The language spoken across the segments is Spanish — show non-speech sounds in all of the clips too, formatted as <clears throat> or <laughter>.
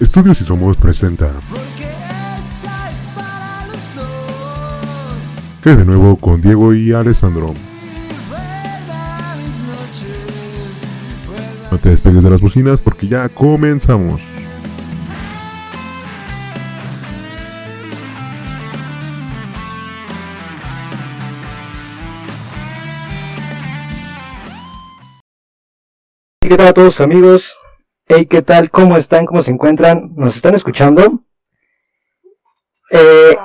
Estudios y Somos presenta. Que de nuevo con Diego y Alessandro. No te despegues de las bocinas porque ya comenzamos. ¿Qué tal a todos amigos? Hey, ¿qué tal? ¿Cómo están? ¿Cómo se encuentran? ¿Nos están escuchando? Eh,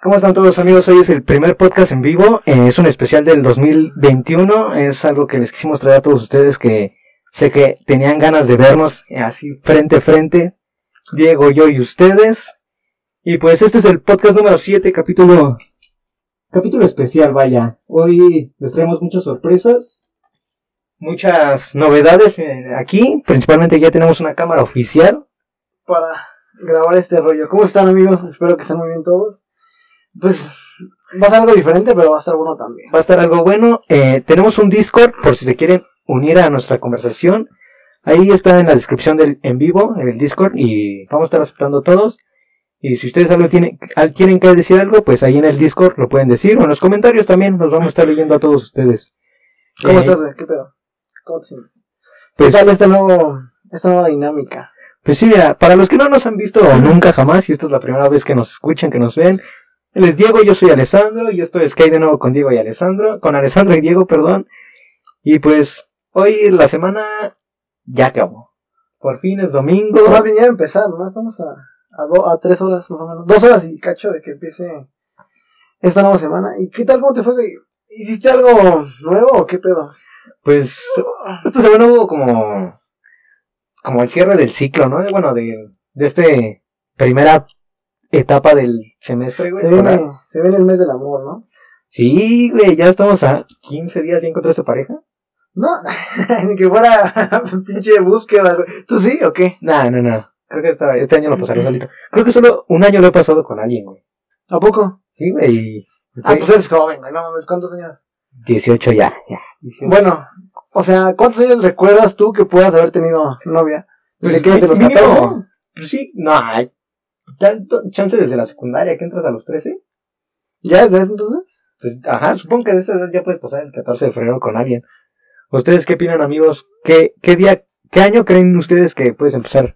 ¿Cómo están todos amigos? Hoy es el primer podcast en vivo. eh, es un especial del 2021. Es algo que les quisimos traer a todos ustedes que sé que tenían ganas de vernos eh, así frente a frente. Diego, yo y ustedes. Y pues este es el podcast número 7, capítulo... Capítulo especial, vaya. Hoy les traemos muchas sorpresas muchas novedades eh, aquí. Principalmente ya tenemos una cámara oficial. para grabar este rollo. ¿Cómo están amigos? Espero que estén muy bien todos. Pues va a ser algo diferente, pero va a estar bueno también. Va a estar algo bueno. Eh, tenemos un Discord por si se quieren unir a nuestra conversación. Ahí está en la descripción del en vivo, en el Discord, y vamos a estar aceptando todos. Y si ustedes algo tienen, tienen que decir algo, pues ahí en el Discord lo pueden decir, o en los comentarios también, los vamos a estar leyendo a todos ustedes. ¿Cómo Eh, estás? ¿Qué pedo? ¿Cómo te sientes? Pues, ¿Qué tal esta, nuevo, esta nueva dinámica? Pues sí, mira, para los que no nos han visto nunca jamás, y esta es la primera vez que nos escuchan, que nos ven, él es Diego, yo soy Alessandro, y esto es Sky de nuevo con Diego y Alessandro, con Alessandro y Diego, perdón. Y pues, hoy la semana ya acabó. Por fin es domingo. Más bien ya empezar, ¿no? Estamos a, a, do- a tres horas más o menos. Dos horas y cacho de que empiece esta nueva semana. ¿Y qué tal? ¿Cómo te fue? ¿Hiciste algo nuevo o qué pedo? Pues, esta semana hubo como, como el cierre del ciclo, ¿no? Bueno, de, de este primera etapa del semestre, güey. Se viene, se viene el mes del amor, ¿no? Sí, güey, ya estamos a 15 días y encontraste pareja. No, <laughs> ni que fuera <laughs> pinche búsqueda, güey. ¿Tú sí o qué? No, no, no. Creo que esta- este año lo pasaré solito. Creo que solo un año lo he pasado con alguien, güey. ¿A poco? Sí, güey. Ah, pues eres joven, güey. No mames, ¿cuántos años? 18 ya, ya. 18. Bueno, o sea, ¿cuántos años recuerdas tú que puedas haber tenido novia? Pues, ¿De qué? ¿De los mínimo, 14? Pues sí, no, hay tanto chance desde la secundaria que entras a los 13. ¿Ya desde ese entonces? Pues, ajá, supongo que de esa edad ya puedes pasar el 14 de febrero con alguien. ¿Ustedes qué opinan, amigos? ¿Qué, qué día, qué año creen ustedes que puedes empezar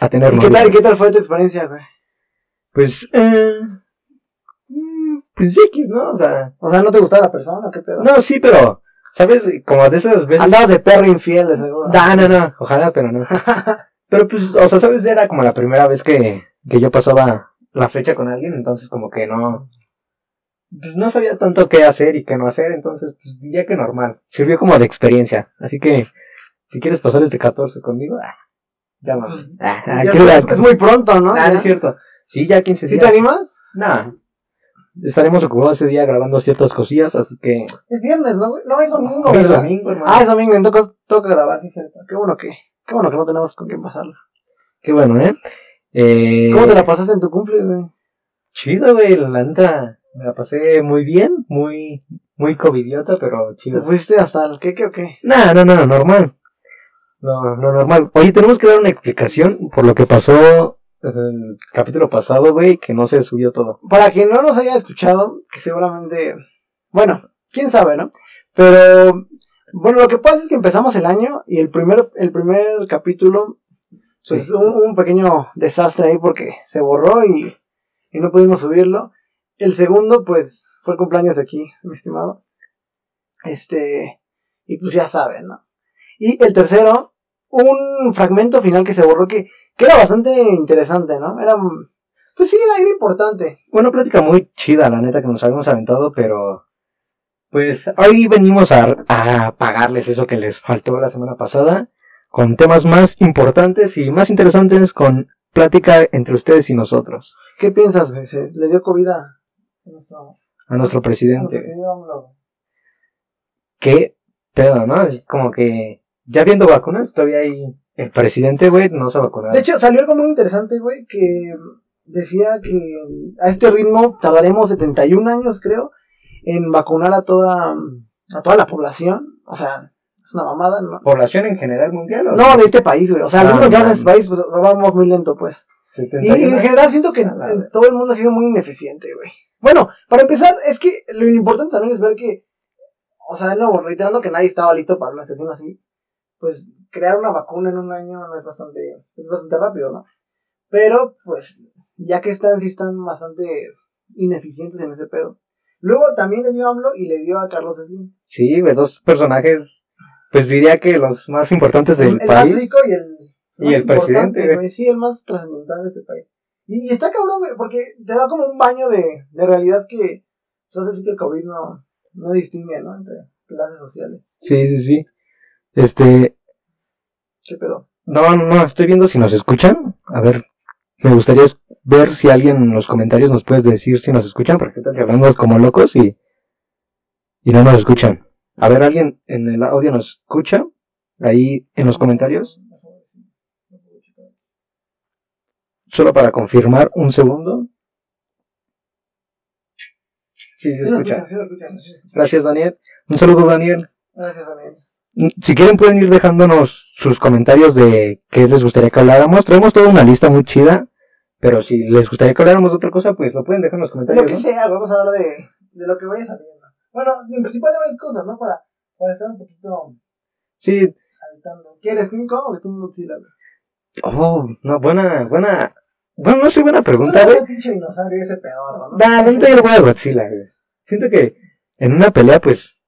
a tener ¿Y qué novia? tal, qué tal fue tu experiencia, güey? Pues, eh, pues X, ¿no? O sea, O sea, ¿no te gustaba la persona? ¿Qué pedo? no, sí, pero, ¿sabes? Como de esas veces... Andabas de perro infiel, de seguro. No, no, no, ojalá, pero no. <laughs> Pero pues, o sea, ¿sabes? Era como la primera vez que, que yo pasaba la fecha con alguien, entonces como que no... Pues no sabía tanto qué hacer y qué no hacer, entonces pues diría que normal. Sirvió como de experiencia. Así que, si quieres pasar este 14 conmigo, ah, llámame. Pues, Ah, Ya es- muy pronto, ¿no? Ah, Ya. no es cierto. Sí, ya 15 ¿Sí días. te animas? Nah. Estaremos ocupados ese día grabando ciertas cosillas, así que... Es viernes, ¿no? No, es domingo, Hoy es ¿verdad? domingo, hermano. Ah, es domingo, entonces toca grabar, sí, cierto. Qué bueno que, qué bueno que no tenemos con quién pasarlo. Qué bueno, ¿eh? eh ¿Cómo te la pasaste en tu cumple, güey? Chido, güey, la neta, me la pasé muy bien, muy, muy covidiota, pero ¿Te chido. fuiste hasta el queque o qué? No, no, no, normal. No, no, normal. Oye, tenemos que dar una explicación por lo que pasó el capítulo pasado, güey, que no se subió todo. Para quien no nos haya escuchado, que seguramente, bueno, quién sabe, ¿no? Pero, bueno, lo que pasa es que empezamos el año y el primer, el primer capítulo, pues Sí. un, un pequeño desastre ahí porque se borró y, y no pudimos subirlo. El segundo, pues, fue el cumpleaños de aquí, mi estimado. Este, y pues ya saben, ¿no? Y el tercero, un fragmento final que se borró que, que era bastante interesante, ¿no? Era, pues sí, era, importante. Bueno, plática muy chida, la neta, que nos habíamos aventado, pero... Pues hoy venimos a, a pagarles eso que les faltó la semana pasada, con temas más importantes y más interesantes, con plática entre ustedes y nosotros, ¿Qué piensas, güey? ¿Se le dio COVID a nuestro- a nuestro presidente. nuestro qué pedo, ¿no? Es como que ya viendo vacunas, todavía hay el presidente, güey, no se ha vacunado. De hecho, salió algo muy interesante, güey, que decía que a este ritmo tardaremos 71 años, creo, en vacunar a toda, a toda la población. O sea, es una mamada, ¿no? ¿Población en general mundial? o No, de este país, güey. O sea, Ah, ya de este país, pues vamos muy lento, pues. Y 71. en general siento que todo el mundo ha sido muy ineficiente, güey. Bueno, para empezar, es que lo importante también es ver que, o sea, de nuevo, reiterando que nadie estaba listo para una situación así, pues crear una vacuna en un año no es bastante, es bastante rápido, ¿no? Pero, pues, ya que están, sí están bastante ineficientes en ese pedo. Luego también le dio a AMLO y le dio a Carlos Slim. Sí, güey, dos personajes, pues diría que los más importantes del el más país. rico y el, Y el presidente, güey. Sí, el más trascendental de este país. Y, y está cabrón, güey, porque te da como un baño de, de realidad que, pues hace así que el COVID no, no distingue, ¿no? Entre clases sociales. Sí, sí, sí. Este, ¿Qué pedo? no, no, estoy viendo si nos escuchan. A ver, me gustaría ver si alguien en los comentarios nos puedes decir si nos escuchan, porque si hablamos como locos y, y no nos escuchan. A ver, alguien en el audio nos escucha, ahí en los comentarios, solo para confirmar un segundo. Sí, se escucha. Gracias, Daniel. Un saludo, Daniel. Gracias, Daniel. Si quieren pueden ir dejándonos sus comentarios de qué les gustaría que habláramos. Traemos toda una lista muy chida, pero si les gustaría que habláramos de otra cosa, pues lo pueden dejar en los Lo comentarios. que ¿no? sea, vamos a hablar de, de lo que vaya saliendo. Bueno, en principio hay cosas, ¿no? Para, para estar un poquito Sí. habitando. ¿Quieres King Kong o Godzilla, güey? Oh, no, buena, buena. Bueno, no sé, buena pregunta, ¿Cuál es güey. el pinche dinosaurio ese pedorro, no? Da, ¿dónde yo le voy a Godzilla, güey? Siento que en una pelea, pues,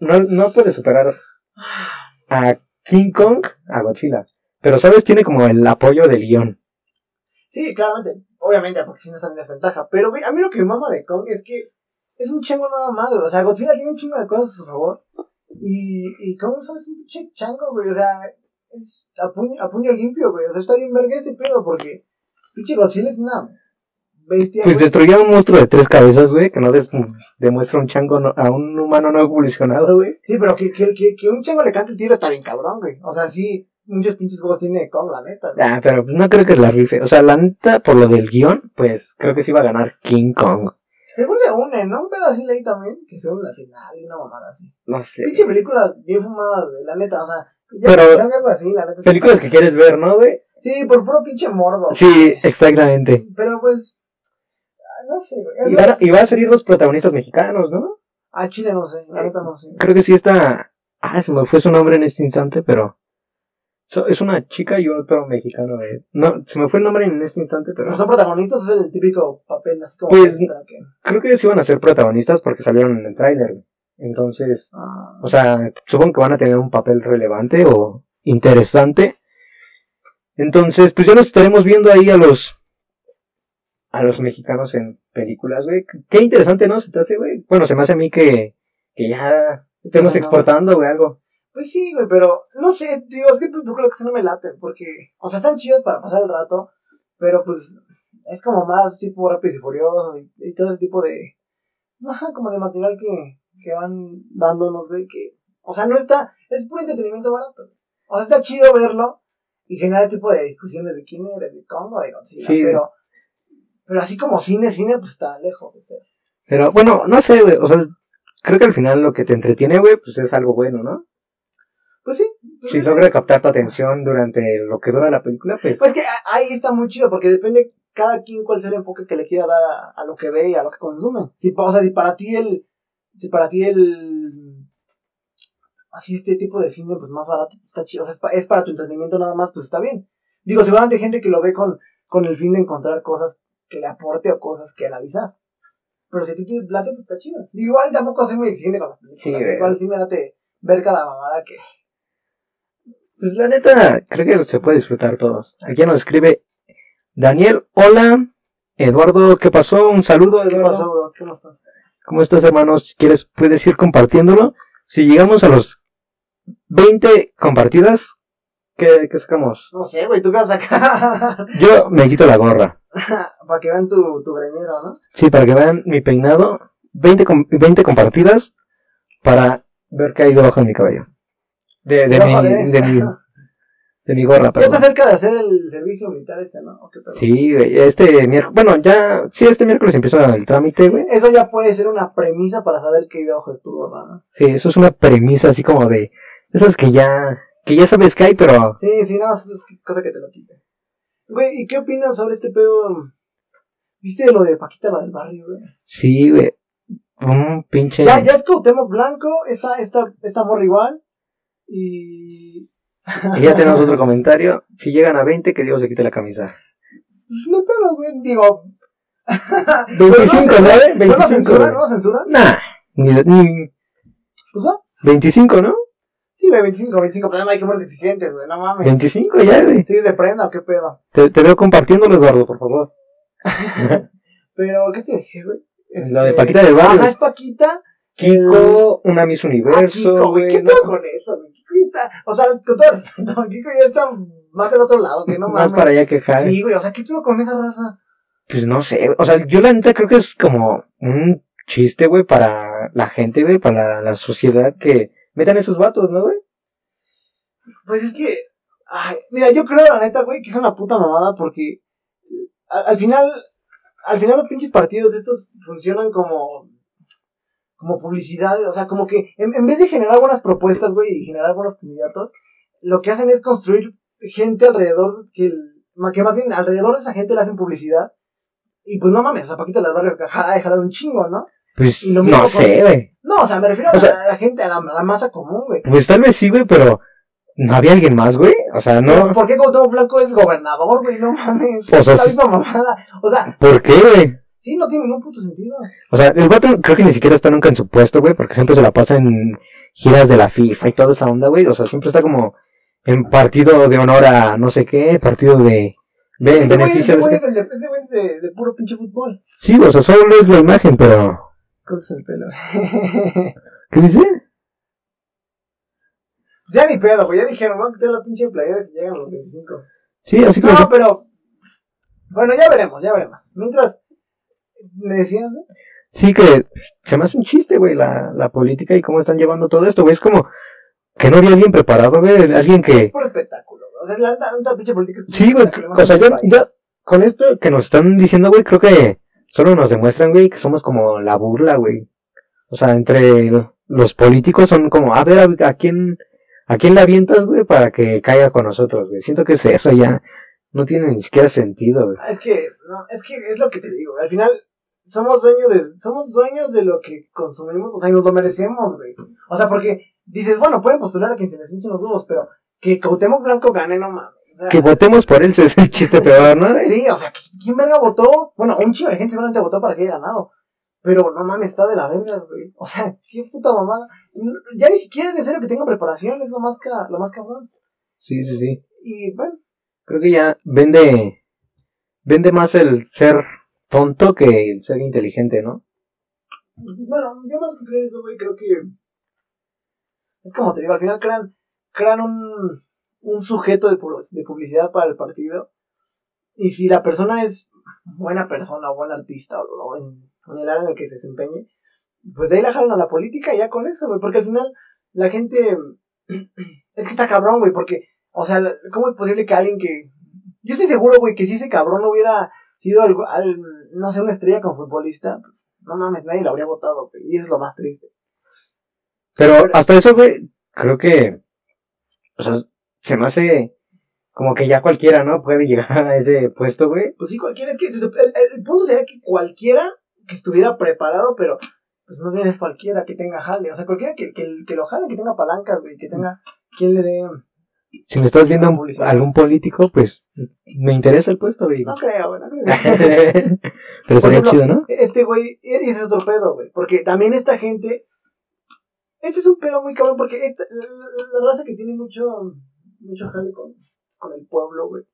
no, no puede superar a King Kong a Godzilla. Pero, ¿sabes? Tiene como el apoyo del guion. Sí, claramente. Obviamente, porque si no están en desventaja. Pero, a mí lo que me mama de Kong es que es un chango nada güey. O sea, Godzilla tiene un chingo de cosas a su favor. Y, y Kong solo es un pinche chango, güey. O sea, es a puño limpio, güey. O sea, está bien verga ese pedo porque pinche Godzilla es una bestia, Pues güey. destruía a un monstruo de tres cabezas, güey, que no des- demuestra un chango no- a un humano no evolucionado, güey. Sí, pero que, que, que, que un chango le cante el tiro está bien cabrón, güey. O sea, sí, muchos pinches juegos tiene Kong, la neta, güey. Ah, pero pues no creo que la rife. O sea, la neta, por lo del guion, pues creo que sí va a ganar King Kong. Según se unen, ¿no? Un pedo así leí también, que se unen al final y una mamada así. No sé. Pinche película bien fumada, güey, la neta, o sea, ya Pero- algo así, la neta. sí. Películas que quieres ver, ¿no, güey? Sí, por puro pinche morbo. Sí, exactamente. Pero pues, no sé, güey. Y, van y a salir los protagonistas mexicanos, ¿no? A Chile no sé, la neta no sé. Creo que sí está... Ah, se me fue su nombre en este instante, pero... so- es una chica y otro mexicano. eh. No, se me fue el nombre en este instante, Pero pero... son protagonistas, es el típico papel así como Pues- que. Creo que sí van a ser protagonistas porque salieron en el tráiler. Entonces, ah, o sea, supongo que van a tener un papel relevante o interesante. Entonces, pues ya nos estaremos viendo ahí a los a los mexicanos en películas, güey. Qué interesante, ¿no? Se te hace, güey. Bueno, se me hace a mí que, que ya estemos exportando, güey, algo. Pues sí, güey, pero no sé, digo, es que películas que sí no me late, porque, o sea, están chidas para pasar el rato, pero pues es como más tipo Rápidos y Furiosos y, y todo ese tipo de, ajá, como de material que, que van dándonos, güey, que, o sea, no está, es puro entretenimiento barato. O sea, está chido verlo y generar tipo de discusiones de quién eres, de Congo, de Sí. pero, pero así como cine, cine, pues está lejos ser. Pero bueno, no sé, güey. O sea, creo que al final lo que te entretiene, güey, pues es algo bueno, ¿no? Pues sí. pues Si sí. logra captar tu atención durante lo que dura la película, pues... Pues que ahí está muy chido, porque depende cada quien cuál sea el enfoque que le quiera dar a, a lo que ve y a lo que consume. Si, o sea, si para ti el, si para ti el, así este tipo de cine, pues más barato, está chido, o sea, es, pa- es para tu entretenimiento nada más, pues está bien. Digo, seguramente hay gente que lo ve con, con el fin de encontrar cosas que le aporte o cosas que analizar. Pero si a ti te late, pues está chido. Igual tampoco soy muy exigente con las películas. Sí, igual sí me late ver cada mamada que, Pues la neta, creo que se puede disfrutar todos. Aquí nos escribe Daniel, hola. Eduardo, ¿qué pasó? Un saludo, ¿qué Eduardo. pasó, bro? ¿Qué pasó? ¿Cómo estás, hermanos? Quieres, puedes ir compartiéndolo. Si llegamos a los 20 compartidas, ¿qué, qué sacamos? No sé, güey, tú qué vas a sacar. Yo me quito la gorra. <laughs> Para que vean tu, tu greñero, ¿no? Sí, para que vean mi peinado. 20, com- 20 compartidas para ver qué hay debajo de mi cabello. De, de, mi, de, mi, de mi gorra, <laughs> Ya perdón. está cerca de hacer el servicio militar este, ¿no? ¿O qué pedo? Sí, güey, este miércoles, bueno, ya, sí, este miércoles empieza el trámite, güey. Eso ya puede ser una premisa para saber qué hay debajo de tu gorra, ¿no? Sí, eso es una premisa así como de, Esas que ya, que ya sabes que hay, pero Sí, sí, no, es cosa que te lo quite. Güey, ¿y qué opinas sobre este pedo? ¿Viste lo de Paquita, la del barrio, güey? sí, güey. Un pinche. Ya, ya es Cuauhtémoc Blanco, esta, esta, esta morra igual. Y... Y ya tenemos otro <laughs> comentario. Si llegan a 20, que Dios se quite la camisa. Pues no pedo, güey, digo... <laughs> 25, ¿no? ¿no? ¿No 25, lo censuran? güey. ¿No lo censuran? Nah, ni, ni Pues va. 25, ¿no? Sí, güey, 25, 25, pero no hay que ponerse exigentes, güey, no mames. 25 ya, güey. ¿Sigues de prenda o qué pedo? Te, te veo compartiéndolo, Eduardo, por favor. <laughs> Pero, ¿qué te decía, güey? La de Este, Paquita del barrio. Ajá, es Paquita. Kiko, una Miss Ah, Universo, Kiko, güey, ¿qué pedo con eso, güey? Kiko ya está, o sea, con todo <laughs> respeto, Kiko ya está más del otro lado, que no Más mames. para allá que jale. Sí, güey, o sea, ¿qué pedo con esa raza? Pues no sé, o sea, yo la neta creo que es como un chiste, güey, para la gente, güey, para la sociedad que metan esos vatos, ¿no, güey? Pues es que, ay, mira, yo creo, la neta, güey, que es una puta mamada porque al, al final, al final los pinches partidos estos funcionan como, como publicidad, o sea, como que en, vez de generar buenas propuestas, güey, y generar buenos candidatos, lo que hacen es construir gente alrededor que, el- que más bien alrededor de esa gente le hacen publicidad. Y pues no mames, a Paquita las ha de jalar un chingo, ¿no? Pues Y lo mismo no con- sé, güey. No, o sea, me refiero O a, sea- la, a la gente, a la, a la masa común, güey. Pues tal vez sí, güey, pero no había alguien más, güey. O sea, no. ¿Por qué Cuauhtémoc Blanco es gobernador, güey? No mames. O sea, es la sí. misma mamada. O sea, ¿Por qué, güey? sí, no tiene ningún puto sentido. O sea, el vato creo que ni siquiera está nunca en su puesto, güey, porque siempre se la pasa en giras de la FIFA y toda esa onda, güey. O sea, siempre está como en partido de honor a no sé qué, partido de, de ese güey, ese es, el de, ese güey es de, de puro pinche fútbol. Sí, o sea, solo es la imagen, pero. Cortes el pelo. <laughs> ¿Qué dice? ya ni pedo, güey. Ya dijeron, ¿no? Que la pinche playera si llegan los 25. Sí, así como. No, pero. Bueno, ya veremos, ya veremos. Mientras. ¿Me decías, no? Sí, que se me hace un chiste, güey, la, la política y cómo están llevando todo esto, güey. Es como que no había alguien preparado, güey, alguien Es que. puro espectáculo, güey. O sea, la la neta pinche política es Sí, güey, o sea, yo, que ya, con esto que nos están diciendo, güey, creo que solo nos demuestran, güey, que somos como la burla, güey. O sea, entre los políticos son como, a ver, a, quién, a quién le avientas, güey, para que caiga con nosotros, güey. Siento que es eso ya. No tiene ni siquiera sentido, güey. Ah, Es que, no, es que es lo que te digo. Al final, somos dueños de, somos dueños de lo que consumimos, o sea, y nos lo merecemos, güey. O sea, porque dices, bueno, pueden postular a quien se les hinchen los huevos, pero que Cautemo Blanco gane, no mames. Que votemos por él, ese es el chiste peor, ¿no? Sí, o sea, ¿quién verga votó? Bueno, un chingo de gente seguramente votó para que haya ganado. Pero no mames, está de la verga, güey. O sea, <laughs> qué puta mamada. Ya ni siquiera es necesario que tenga preparación, es lo más, ca lo más cabrón. Sí, sí, sí. Y bueno, Creo que ya vende, vende más el ser tonto que el ser inteligente, ¿no? Bueno, yo más que creer eso, güey, creo que. Es como te digo, al final crean, crean un, un sujeto de, pu- de publicidad para el partido. Y si la persona es buena persona o buen artista o, en, en el área en el que se desempeñe, pues de ahí la jalan a la política y ya con eso, güey. Porque al final la gente. <clears throat> Es que está cabrón, güey, porque. O sea, ¿cómo es posible que alguien que. Yo estoy seguro, güey, que si ese cabrón hubiera sido al, no sé, una estrella como futbolista, pues no mames, nadie lo habría votado, güey. Y eso es lo más triste. Pero hasta eso, güey, creo que, o sea, se me hace como que ya cualquiera, ¿no? Puede llegar a ese puesto, güey. Pues sí, cualquiera, es que el, punto sería que cualquiera que estuviera preparado, pero pues más bien es cualquiera que tenga jale. O sea, cualquiera que, que, que lo jale, que tenga palancas, güey, que tenga quien le dé. Si me estás viendo algún político, pues me interesa el puesto, güey. No creo, güey, no creo. <laughs> Pero estaría chido, ¿no? Este güey, ese es otro pedo, güey. Porque también esta gente. Este es un pedo muy cabrón, porque esta, la, la- la raza que tiene mucho, mucho jale con, con el pueblo, güey.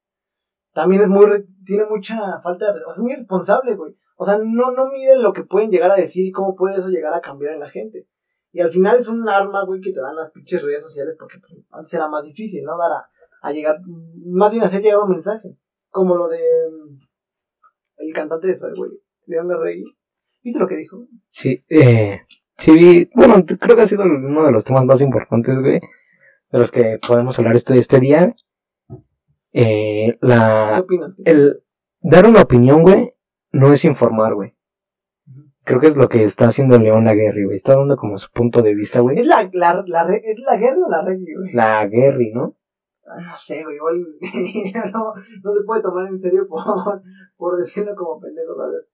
También es muy, tiene mucha falta de, o sea, es muy responsable, güey. O sea, no, no miden lo que pueden llegar a decir y cómo puede eso llegar a cambiar en la gente. Y al final es un arma, güey, que te dan las pinches redes sociales porque pues, antes era más difícil, ¿no? Dar a, llegar, más bien hacer llegar un mensaje. Como lo de mm, el cantante de Soy, güey, León Rey. ¿Viste lo que dijo? Sí, eh, sí, bueno, creo que ha sido uno de los temas más importantes, güey, de los que podemos hablar este, este día. Eh, ¿Qué la, opinas? el dar una opinión, güey, no es informar, güey. creo que es lo que está haciendo León Laguerri, güey. Está dando como su punto de vista, güey. ¿Es la, la, la, ¿Es la guerra o la reggae, güey? La Guerri, ¿no? Ah, No sé, güey, igual <laughs> no, no se puede tomar en serio por, <laughs> por decirlo como pendejo, a ver.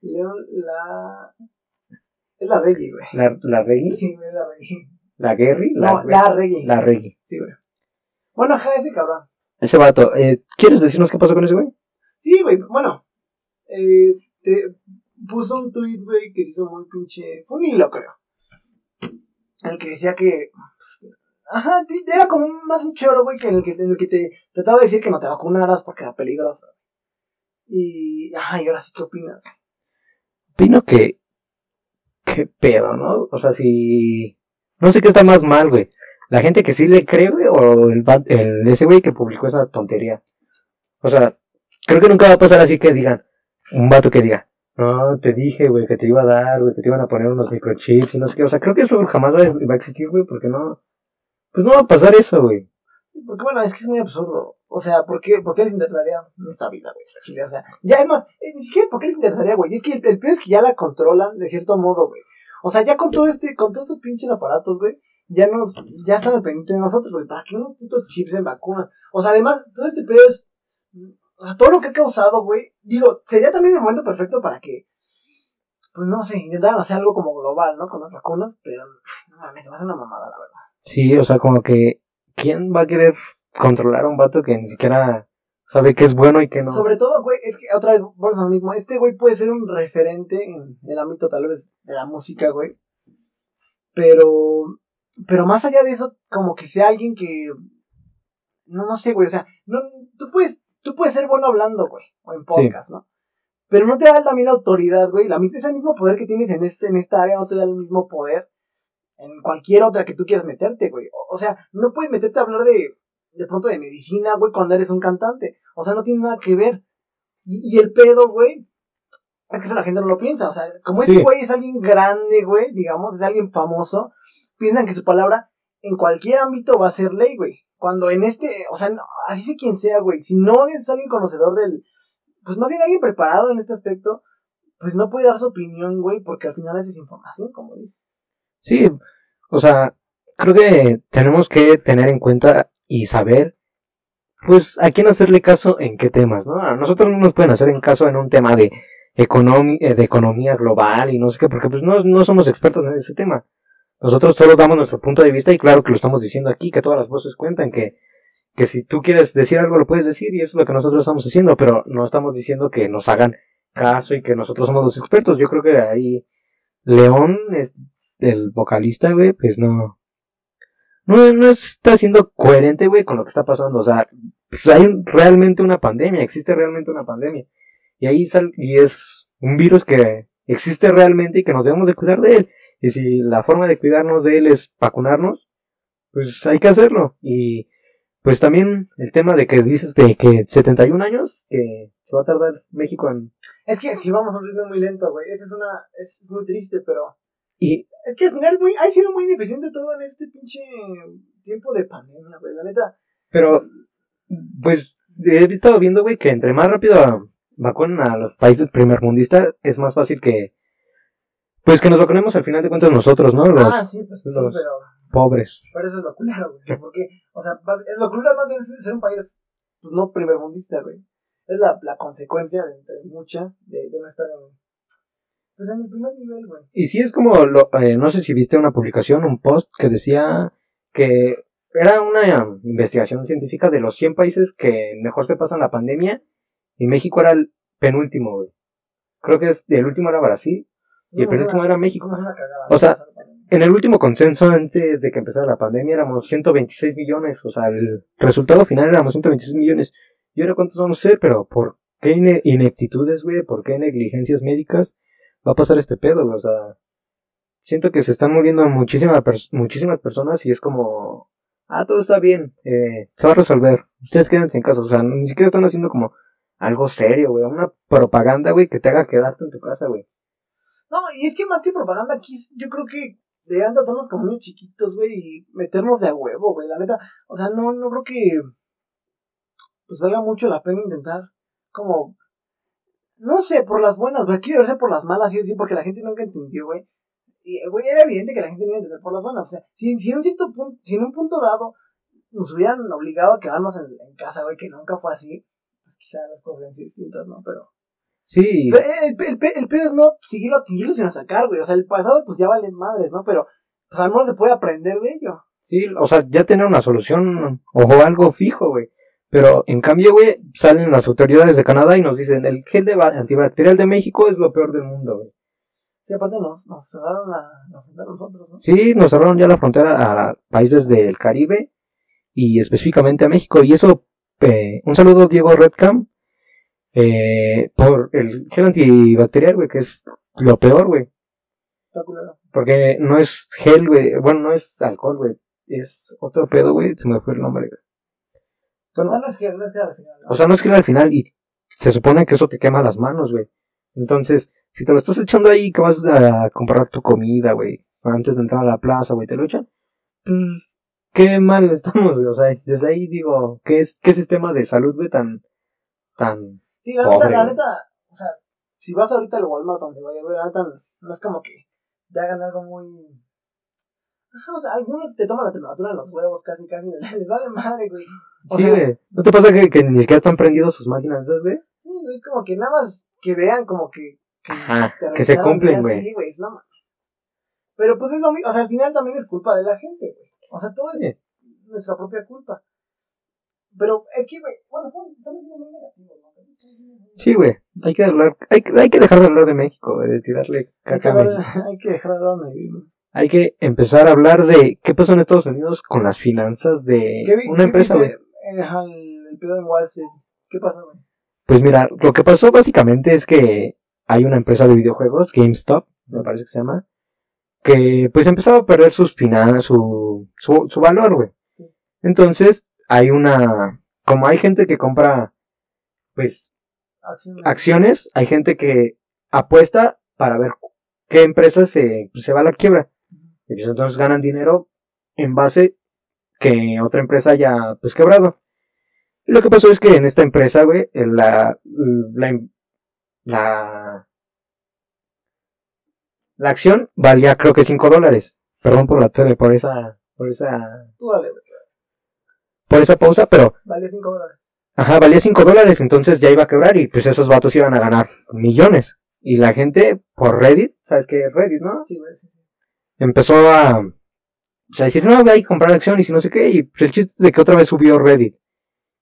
León, la... Es la reggae, güey. La, la Reggi. Sí, es la reggae. La Guerri. No, la reggae. La Reggi. Sí, güey. Bueno, ajá, ese cabrón. Ese vato. Eh, ¿Quieres decirnos qué pasó con ese güey? Sí, güey, bueno. Eh, te puso un tweet, güey, que se hizo muy pinche. Fue un hilo, creo. El que decía que. pues, ajá, era como más un choro, güey, que en el que, en el que te trataba de decir que no te vacunaras porque era peligroso. Y. Ajá, y ahora sí, ¿qué opinas? Opino que. Qué pedo, ¿no? O sea, si. No sé qué está más mal, güey. La gente que sí le cree, güey, o el, el ese güey que publicó esa tontería. O sea, creo que nunca va a pasar así que digan. Un vato que diga. No, te dije, güey, que te iba a dar, güey, que te iban a poner unos microchips y no sé qué. O sea, creo que eso jamás va a, existir, güey, porque no. Pues no va a pasar eso, güey. Porque bueno, es que es muy absurdo. O sea, ¿por qué, por qué les interesaría esta vida, güey? O sea, ya es más, eh, ni siquiera por qué les interesaría, güey. Es que el, el es que ya la controlan de cierto modo, güey. O sea, ya con todo este, con todos estos pinches aparatos, güey, ya nos, ya están dependientes de nosotros, güey. ¿Para qué unos putos chips en vacunas? O sea, además, todo este pedo es, o sea, todo lo que ha causado, güey. Digo, sería también el momento perfecto para que, pues no sé, intentaran hacer algo como global, ¿no? Con las vacunas, pero, no mames, se me hace una mamada, la verdad. Sí, o sea, como que. ¿Quién va a querer controlar a un vato que ni siquiera sabe qué es bueno y qué no? Sobre todo, güey, es que otra vez, por lo mismo, este güey puede ser un referente en el ámbito tal vez de la música, güey. Pero, pero más allá de eso, como que sea alguien que, no, no sé, güey, o sea, no, tú puedes, tú puedes ser bueno hablando, güey, o en podcast, ¿no? Pero no te da también la autoridad, güey, la, ese mismo poder que tienes en este, en esta área no te da el mismo poder en cualquier otra que tú quieras meterte, güey. O, o sea, no puedes meterte a hablar de, de pronto de medicina, güey, cuando eres un cantante. O sea, no tiene nada que ver. Y, y el pedo, güey, es que eso la gente no lo piensa. O sea, como ese Sí. güey es alguien grande, güey, digamos, es alguien famoso, piensan que su palabra en cualquier ámbito va a ser ley, güey. Cuando en este, o sea, no- así sea quien sea, güey, si no es alguien conocedor del, pues no tiene alguien preparado en este aspecto, pues no puede dar su opinión, güey, porque al final es desinformación, como dice. Sí, o sea, creo que tenemos que tener en cuenta y saber, pues, a quién hacerle caso en qué temas, ¿no? A nosotros no nos pueden hacer en caso en un tema de, economi eh, de economía global y no sé qué, porque pues no, no somos expertos en ese tema. Nosotros solo damos nuestro punto de vista y claro que lo estamos diciendo aquí, que todas las voces cuentan, que, que si tú quieres decir algo lo puedes decir y eso es lo que nosotros estamos haciendo, pero no estamos diciendo que nos hagan caso y que nosotros somos los expertos. Yo creo que ahí León el vocalista, güey, pues no. No, no está siendo coherente, güey, con lo que está pasando. O sea, pues hay realmente una pandemia, existe realmente una pandemia. Y ahí sal, y es un virus que existe realmente y que nos debemos de cuidar de él. Y si la forma de cuidarnos de él es vacunarnos, pues hay que hacerlo. Y pues también el tema de que dices de que 71 años, que se va a tardar México en... Es que si vamos a un ritmo muy lento, güey, es una, es muy triste, pero Y es que al final es muy, ha sido muy ineficiente todo en este pinche tiempo de pandemia, güey, la neta. Pero, pues, he estado viendo, güey, que entre más rápido vacunen a los países primermundistas, es más fácil que, pues, que nos vacunemos al final de cuentas nosotros, ¿no? Los ah, sí, pues sí, pero, pobres. pero eso es lo culero, güey, porque, o sea, es lo culero más bien ser un país, pues no primermundista, güey. Es la, la consecuencia de entre muchas de, de no estar en, pues en el primer nivel, güey. Y sí es como, lo, eh, no sé si viste una publicación, un post que decía que era una investigación científica de los 100 países que mejor se pasan la pandemia y México era el penúltimo, güey. Creo que es, el último era Brasil y el penúltimo no, era México. no, O sea. En el último consenso antes de que empezara la pandemia éramos 126 millones, o sea, el resultado final éramos 126 millones. ¿Y ahora cuántos vamos a ser? Pero ¿por qué ine- ineptitudes, güey? ¿Por qué negligencias médicas va a pasar este pedo? O sea, siento que se están muriendo muchísimas, pers- muchísimas personas y es como, ah, todo está bien, eh, se va a resolver. Ustedes quédense en casa, o sea, ni siquiera están haciendo como algo serio, güey, una propaganda, güey, que te haga quedarte en tu casa, güey. No, y es que más que propaganda aquí, yo creo que deberían tratarnos como niños chiquitos, güey, y meternos de a huevo, güey, la neta. O sea, no, no creo que, pues valga mucho la pena intentar, como, no sé, por las buenas, güey, quiero verse por las malas, sí, sí, porque la gente nunca entendió, güey. Y, güey, era evidente que la gente no iba a entender por las buenas. O sea, si, si, en un cierto punto, si en un punto dado nos hubieran obligado a quedarnos en, en casa, güey, que nunca fue así, pues quizás las cosas serían distintas, ¿no? Pero, Sí, pero el, el, el, el pedo es no seguirlo, seguirlo sin sacar, güey. O sea, el pasado, pues ya vale madres, ¿no? Pero, pues al menos se puede aprender de ello. sí, o sea, ya tener una solución o algo fijo, güey. Pero en cambio, güey, salen las autoridades de Canadá y nos dicen, el gel de ba- antibacterial de México es lo peor del mundo, güey. Sí, aparte nos, nos cerraron la, la frontera a nosotros, ¿no? Sí, nos cerraron ya la frontera a países del Caribe y específicamente a México. Y eso, eh, un saludo Diego Redcam, eh, por el gel antibacterial, güey, que es lo peor, güey. Porque no es gel, güey, bueno, no es alcohol, güey, es otro pedo, güey, se me fue el nombre. güey. No, es que, no es que al final. o sea, no es gel al final y se supone que eso te quema las manos, güey. Entonces, si te lo estás echando ahí que vas a comprar tu comida, güey, antes de entrar a la plaza, güey, te lo echan, pues, qué mal estamos, güey. O sea, desde ahí digo, ¿qué, es, qué sistema de salud, güey, tan, tan... Sí, la neta, la neta, o sea, si vas ahorita al Walmart donde vayas, güey, la neta, no es como que te hagan algo muy... Ajá, o sea, algunos te toman la temperatura en los huevos casi, casi, <laughs> les vale madre, güey. O Sí, sea, güey. ¿No te pasa que, que ni siquiera están prendidos sus máquinas esas, güey? Sí, güey, es como que nada más que vean como que... que Ajá, que se cumplen, bien, güey. Sí, güey, es no mames. Pero pues es lo mismo, o sea, al final también es culpa de la gente, güey. O sea, todo es Sí. nuestra propia culpa. Pero es que, güey, bueno, estamos siendo muy negativos, ¿no? Sí, güey. Hay que hablar, hay, que- hay que dejar de hablar de México, güey, de tirarle Hay que, caca a México. hay que dejar de hablar donde vivimos. Hay que empezar a hablar de qué pasó en Estados Unidos con las finanzas de ¿Qué vi- una empresa? Eh, ajá, el, el pedo en Wall Street. ¿Qué pasó, güey? Pues mira, lo que pasó básicamente es que hay una empresa de videojuegos, GameStop, me parece que se llama, que pues empezaba a perder sus finanzas, su, su, su valor, güey. Entonces, hay una, como hay gente que compra, pues, acciones, hay gente que apuesta para ver qué empresa se, pues, se va a la quiebra. Entonces ganan dinero en base que otra empresa haya pues quebrado. Y lo que pasó es que en esta empresa, güey, la, la, la, la acción valía creo que 5 dólares. Perdón por la tele, por esa, por esa, por esa pausa, pero Vale 5 dólares. Ajá, valía 5 dólares, entonces ya iba a quebrar y pues esos vatos iban a ganar millones. Y la gente por Reddit, ¿sabes qué es Reddit, no? Sí, güey, sí. Empezó a, a decir, no, hay que comprar acciones y no sé qué. Y pues, el chiste es de que otra vez subió Reddit.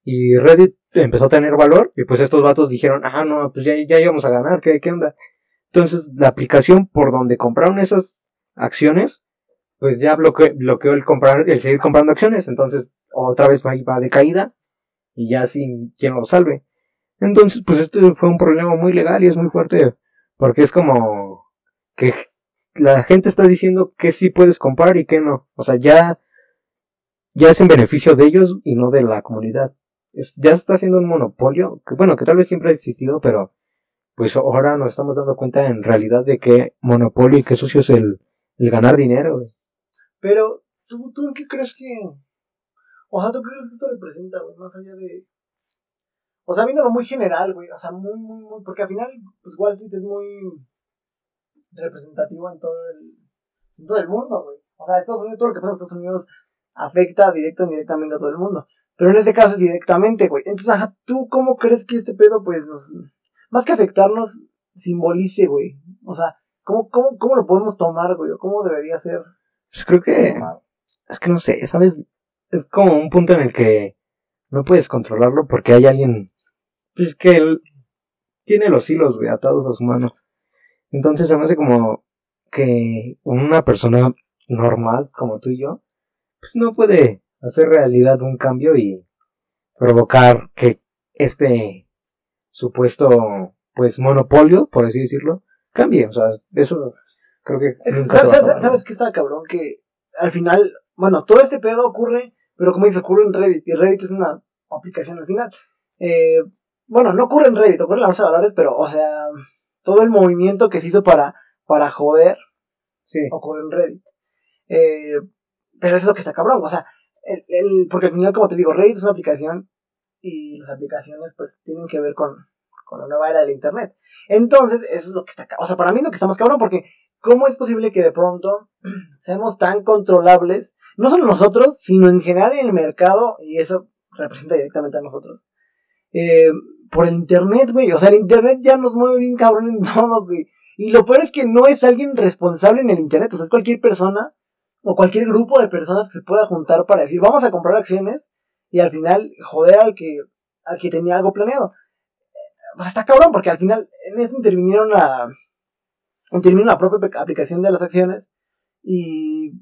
Y Reddit empezó a tener valor y pues estos vatos dijeron, ah, no, pues ya, ya íbamos a ganar, ¿qué, qué onda? Entonces la aplicación por donde compraron esas acciones, pues ya bloqueó, el comprar, el seguir comprando acciones. Entonces otra vez va, va de caída y ya sin quien lo salve. Entonces, pues este fue un problema muy legal y es muy fuerte, porque es como que la gente está diciendo que sí puedes comprar y que no. O sea, ya, ya es en beneficio de ellos y no de la comunidad. Es- ya está haciendo un monopolio, bueno, que tal vez siempre ha existido, pero pues ahora nos estamos dando cuenta en realidad de que monopolio y qué sucio es el, ganar dinero. güey. Pero, ¿tú, ¿tú qué crees que...? O sea, ¿tú crees que esto representa, güey? Más allá de... O sea, viéndolo muy general, güey. O sea, muy, muy, muy... Porque al final, pues Wall Street es muy representativo en todo el, en todo el mundo, güey. O sea, Estados Unidos, todo lo que pasa en Estados Unidos afecta directo o indirectamente a todo el mundo. Pero en este caso es directamente, güey. Entonces, ajá, ¿tú cómo crees que este pedo, pues, nos... Más que afectarnos, simbolice, güey? O sea, ¿cómo, cómo, cómo lo podemos tomar, güey? ¿O cómo debería ser Pues creo que tomado? es que no sé, ¿sabes? Es como un punto en el que no puedes controlarlo porque hay alguien pues, que él tiene los hilos, güey, atados a su mano. Entonces se me hace como que una persona normal como tú y yo, pues no puede hacer realidad un cambio y provocar que este supuesto, pues, monopolio, por así decirlo, cambie. O sea, eso creo que... Es que, nunca se va ¿sabes, a sabes, acabar, sabes qué está cabrón? Que al final, bueno, todo este pedo ocurre, pero como dices, ocurre en Reddit, y Reddit es una aplicación al final. Eh, bueno, no ocurre en Reddit, ocurre en la bolsa de valores, pero, o sea, todo el movimiento que se hizo para, para joder Sí. ocurre en Reddit. Eh, pero eso es lo que está cabrón, o sea, el, el- porque al final, como te digo, Reddit es una aplicación y las aplicaciones pues tienen que ver con, con la nueva era del Internet. Entonces, eso es lo que está, ca- o sea, para mí lo que está más cabrón, porque ¿cómo es posible que de pronto <clears throat> seamos tan controlables, no solo nosotros, sino en general en el mercado, y eso representa directamente a nosotros, eh, por el Internet, güey, o sea, el Internet ya nos mueve bien cabrón en <laughs> todo, güey. Y lo peor es que no es alguien responsable en el Internet, o sea, es cualquier persona o cualquier grupo de personas que se pueda juntar para decir, vamos a comprar acciones y al final joder al que, al que tenía algo planeado. Pues está cabrón, porque al final en esto intervinieron la, intervino la propia aplicación de las acciones y,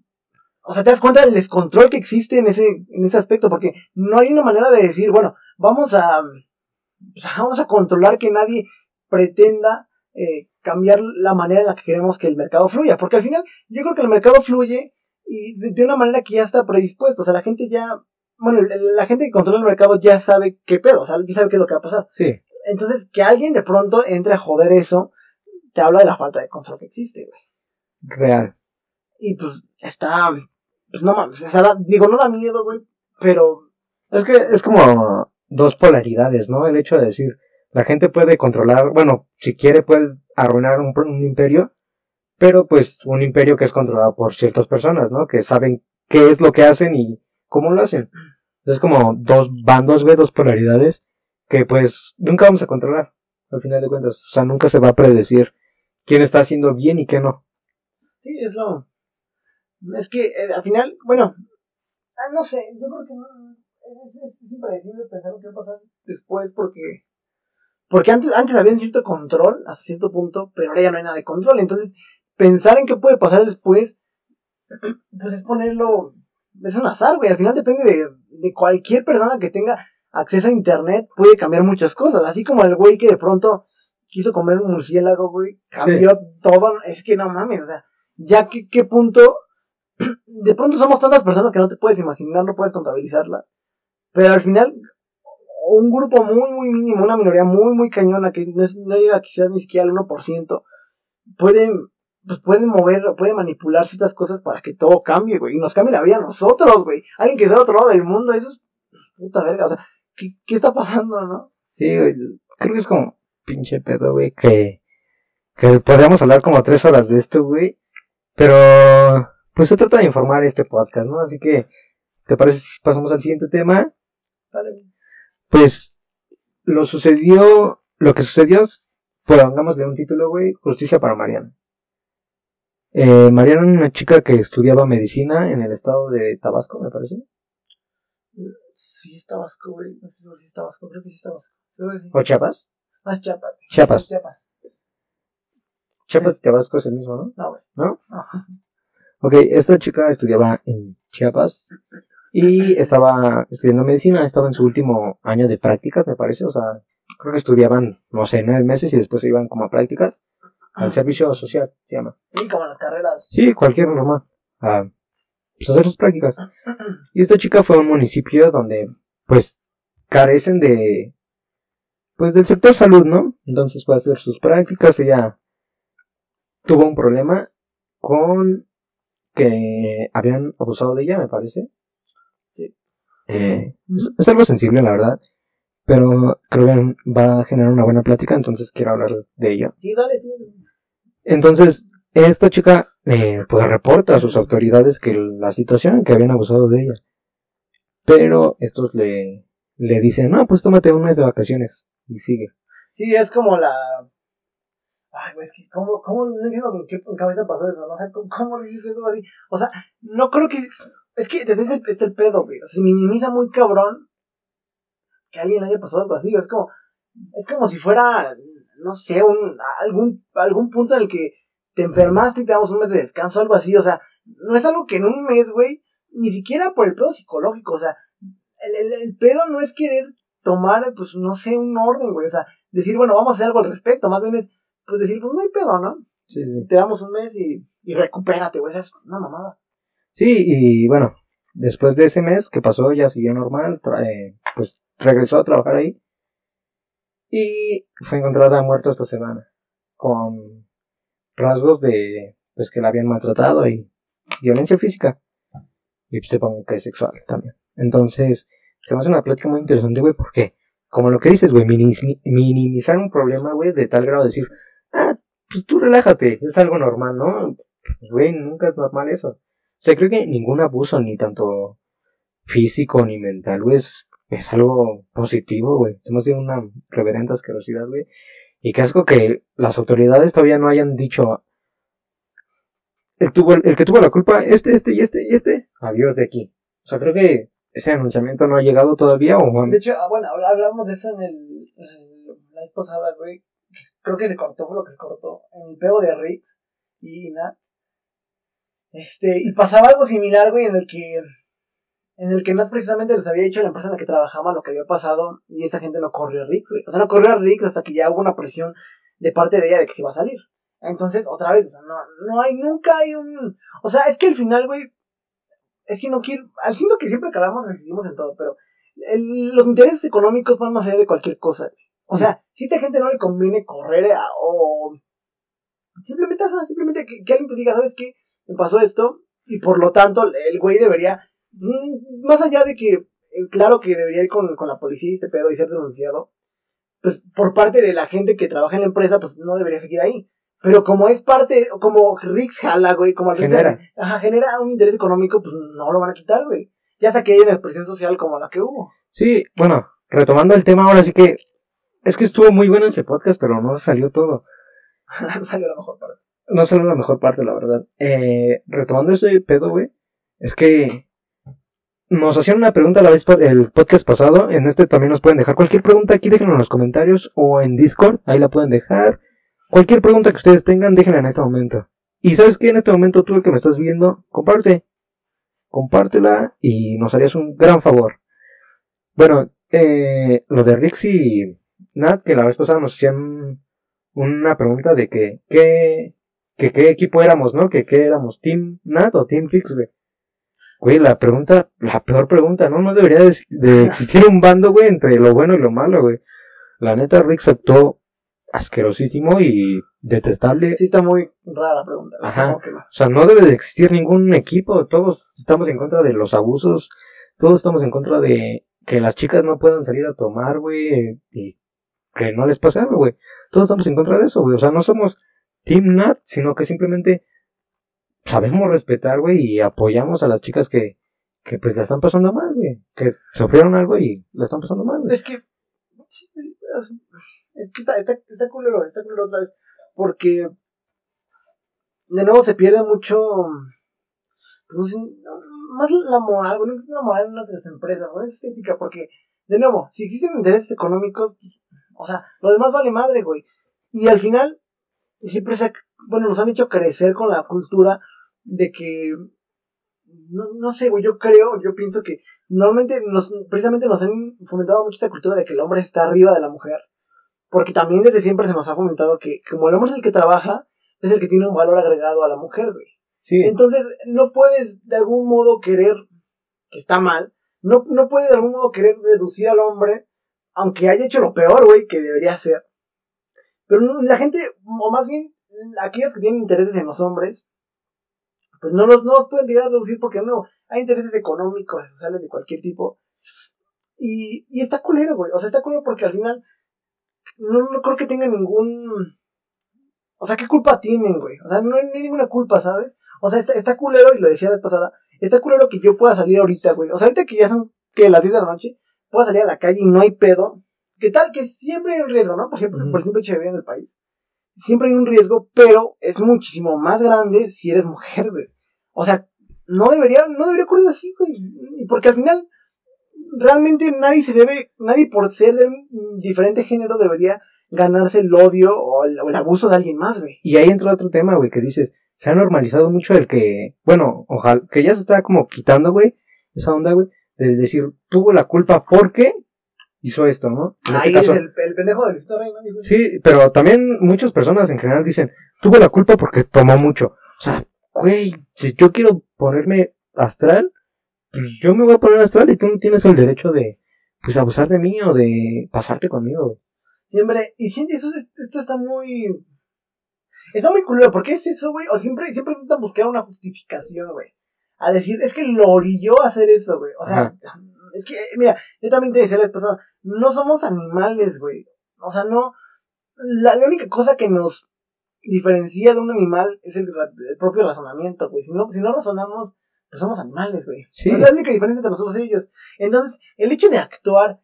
o sea, te das cuenta del descontrol que existe en ese, en ese aspecto, porque no hay una manera de decir, bueno, vamos a, pues, vamos a controlar que nadie pretenda eh, cambiar la manera en la que queremos que el mercado fluya, porque al final yo creo que el mercado fluye y de, de una manera que ya está predispuesta, o sea, la gente ya, bueno, la, la gente que controla el mercado ya sabe qué pedo, o sea, ya sabe qué es lo que va a pasar. Sí. Entonces, que alguien de pronto entre a joder eso, te habla de la falta de control que existe, güey. Real. Y pues está, pues no mames, o sea, da- digo, no da miedo, güey, pero Es que es como dos polaridades, ¿no? El hecho de decir, la gente puede controlar, bueno, si quiere puede arruinar un, un imperio, pero pues un imperio que es controlado por ciertas personas, ¿no? Que saben qué es lo que hacen y cómo lo hacen. Es como dos bandos, güey, dos polaridades que pues nunca vamos a controlar, al final de cuentas. O sea, nunca se va a predecir quién está haciendo bien y qué no. Sí, eso. Es que eh, al final, bueno, ah, no sé, yo creo que no, es, es- es impredecible pensar lo que va a pasar después porque porque antes, antes había un cierto control hasta cierto punto, pero ahora ya no hay nada de control. Entonces, pensar en qué puede pasar después, pues es ponerlo, es un azar, güey. Al final depende de, de cualquier persona que tenga acceso a internet, puede cambiar muchas cosas. Así como el güey que de pronto quiso comer un murciélago, güey, cambió todo. Es que no mames, o sea, ya que qué punto <clears throat> de pronto somos tantas personas que no te puedes imaginar, no puedes contabilizarlas. Pero al final, un grupo muy, muy mínimo, una minoría muy, muy cañona, que no, no llega quizás ni siquiera al 1%, pueden, pues pueden mover, pueden manipular ciertas cosas para que todo cambie, güey. Y nos cambie la vida a nosotros, güey. Alguien que está al otro lado del mundo, eso es puta verga. O sea, ¿qué, qué está pasando, no? Sí, güey, creo que es como pinche pedo, güey, que, que podríamos hablar como tres horas de esto, güey, pero pues se trata de informar este podcast, ¿no? Así que, ¿te parece si pasamos al siguiente tema? Dale. Pues lo sucedió, lo que sucedió, es, pongámosle un título, güey, Justicia para Mariana. Eh, Mariana era una chica que estudiaba medicina en el estado de Tabasco, me parece. Sí, está vasco, güey. No sé si sí está vasco, creo que sí está vasco. Creo que sí. ¿O Chiapas? Más Chiapas. Chiapas. Chiapas. Chiapas y Tabasco es el mismo, ¿no? No, güey. ¿No? No. Ok, esta chica estudiaba en Chiapas y estaba estudiando medicina, estaba en su último año de prácticas, me parece, o sea, creo que estudiaban, no sé, nueve meses y después se iban como a prácticas al servicio social, se llama. Sí, como las carreras. Sí, cualquier normal, a pues, hacer sus prácticas. <clears throat> Y esta chica fue a un municipio donde, pues, carecen de, pues, del sector salud, ¿no? Entonces fue a hacer sus prácticas, ella tuvo un problema con que habían abusado de ella, me parece. Sí. Eh, es, es algo sensible, la verdad, pero creo que va a generar una buena plática, entonces quiero hablar de ella. Sí, dale, tú. Entonces, esta chica, eh, pues reporta a sus autoridades que la situación, que habían abusado de ella. Pero estos le, le dicen, no, pues tómate un mes de vacaciones y sigue. Sí, es como la. Ay, güey, es que, ¿cómo, cómo no entiendo en qué cabeza pasó eso? ¿no? O sea, ¿cómo, cómo le dices eso así? O sea, no creo que. Es que desde ese está el pedo, güey. O sea, se minimiza muy cabrón que a alguien le haya pasado algo así. Es como. Es como si fuera. No sé, un, algún, algún punto en el que te enfermaste y te damos un mes de descanso, algo así. O sea, no es algo que en un mes, güey, ni siquiera por el pedo psicológico. O sea, el, el, el pedo no es querer tomar, pues, no sé, un orden, güey. O sea, decir, bueno, vamos a hacer algo al respecto. Más bien es, pues, decir, pues, no hay pedo, ¿no? Sí, sí. Te damos un mes y, y recupérate, güey. Esa es una mamada. Sí, y bueno, después de ese mes que pasó, ya siguió normal, eh, pues regresó a trabajar ahí. Y fue encontrada muerta esta semana, con rasgos de, pues que la habían maltratado y violencia física. Y pues supongo que es sexual también. Entonces, se me hace una plática muy interesante, güey, porque como lo que dices, güey, minimi- minimizar un problema, güey, de tal grado de decir, ah, pues tú relájate, es algo normal, ¿no? Güey, nunca es normal eso. O sea, creo que ningún abuso, ni tanto físico ni mental, güey, es, es algo positivo, güey. Hemos sido una reverente asquerosidad, güey. Y que asco que las autoridades todavía no hayan dicho, el, tuvo, el que tuvo la culpa, este, este y este y este, adiós de aquí. O sea, creo que ese anunciamiento no ha llegado todavía o De hecho, ah, bueno, habl- hablamos de eso en el, la vez pasada, güey. Creo que se cortó, fue lo que se cortó. En el pego de Riggs y Nat. Este, y pasaba algo similar, güey, en el que. En el que Nat precisamente les había dicho a la empresa en la que trabajaba lo que había pasado. Y esa gente no corrió a Riggs, güey. O sea, no corrió a Riggs hasta que ya hubo una presión de parte de ella de que se iba a salir. Entonces, otra vez, o sea, no, no hay, nunca hay un. O sea, es que al final, güey. Es que no quiero. Al siento que siempre acabamos decidimos en todo, pero el- los intereses económicos van más allá de cualquier cosa. O sea, si a esta gente no le conviene correr a- o simplemente, simplemente que, que alguien te diga, ¿sabes qué? Me pasó esto y por lo tanto el güey debería, mm, más allá de que, eh, claro que debería ir con, con la policía y este pedo y ser denunciado, pues por parte de la gente que trabaja en la empresa, pues no debería seguir ahí. Pero como es parte, como Rix jala, güey, como Rix Genera. ajá, genera un interés económico, pues no lo van a quitar, güey. Ya sea que haya una presión social como la que hubo. Sí, bueno, retomando el tema ahora sí que es que estuvo muy bueno ese podcast, pero no salió todo. <laughs> No salió la mejor parte. No salió la mejor parte, la verdad. Eh, retomando ese pedo, güey, es que nos hacían una pregunta la vez el podcast pasado. En este también nos pueden dejar cualquier pregunta aquí, déjenlo en los comentarios o en Discord, ahí la pueden dejar. Cualquier pregunta que ustedes tengan, déjenla en este momento. Y sabes que en este momento tú el que me estás viendo, comparte. Compártela y nos harías un gran favor. Bueno, eh, lo de Rix y Nat, que la vez pasada nos hacían una pregunta de que, que, que qué equipo éramos, ¿no? Que qué éramos, Team Nat o Team Rix, güey. Güey, la pregunta, la peor pregunta, ¿no? No debería de, de <laughs> existir un bando, güey, entre lo bueno y lo malo, güey. La neta, Rix actuó asquerosísimo y detestable. Sí está muy rara la pregunta. Ajá. que. O sea, no debe de existir ningún equipo. Todos estamos en contra de los abusos. Todos estamos en contra de que las chicas no puedan salir a tomar, güey. Y que no les pase algo, güey. Todos estamos en contra de eso, güey. O sea, no somos Team Nat, sino que simplemente sabemos respetar, güey, y apoyamos a las chicas que, que pues la están pasando mal, güey. Que sufrieron algo y la están pasando mal, güey. Es que. es, que está, está, está culero, está culero otra vez. Porque. De nuevo se pierde mucho. no sé, más la moral, güey, no existe la moral en las empresas, no existe ética, porque, de nuevo, si existen intereses económicos, o sea, lo demás vale madre, güey. Y al final, siempre se, bueno, nos han hecho crecer con la cultura de que, no, no sé, güey, yo creo, yo pienso que normalmente nos, precisamente nos han fomentado mucho esta cultura de que el hombre está arriba de la mujer. Porque también desde siempre se nos ha fomentado que como el hombre es el que trabaja, es el que tiene un valor agregado a la mujer, güey. Sí, Entonces, no puedes de algún modo querer, que está mal, no, no puedes de algún modo querer reducir al hombre, aunque haya hecho lo peor, güey, que debería hacer. Pero la gente, o más bien, aquellos que tienen intereses en los hombres, pues no los, no pueden llegar a reducir porque no, hay intereses económicos, sociales de cualquier tipo. Y, y está culero, güey. O sea, está culero porque al final no, no creo que tengan ningún... O sea, ¿qué culpa tienen, güey? O sea, no hay, ninguna culpa, ¿sabes? O sea, está, está culero, y lo decía la pasada, está culero que yo pueda salir ahorita, güey. O sea, ahorita que ya son, que las 10 de la noche, pueda salir a la calle y no hay pedo. ¿Qué tal? Que siempre hay un riesgo, ¿no? Por ejemplo, por ejemplo, en el país. Siempre hay un riesgo, pero es muchísimo más grande si eres mujer, güey. O sea, no debería, no debería ocurrir así, güey. Y Porque al final, realmente nadie se debe, nadie por ser de un diferente género debería ganarse el odio o el, o el abuso de alguien más, güey. Y ahí entra otro tema, güey, que dices, se ha normalizado mucho el que, bueno, ojalá, que ya se está como quitando, güey, esa onda, güey, de decir, tuvo la culpa porque hizo esto, ¿no? En este Ahí caso, es el, el pendejo del Luisito Rey, ¿no? Dijo, sí, pero también muchas personas en general dicen, tuvo la culpa porque tomó mucho. O sea, güey, si yo quiero ponerme astral, pues yo me voy a poner astral y tú no tienes el derecho de, pues, abusar de mí o de pasarte conmigo. Siempre, y siempre, eso, es- esto está muy. Está muy culero, ¿por qué es eso, güey? O siempre, siempre intentan buscar una justificación, güey. A decir, es que lo orilló a hacer eso, güey. O sea, Es que, mira, yo también te decía la vez pasada, no somos animales, güey. O sea, no. La, la única cosa que nos diferencia de un animal es el, el propio razonamiento, güey. Si no, si no razonamos, pues somos animales, güey. Sí. Es la única diferencia entre nosotros y ellos. Entonces, el hecho de actuar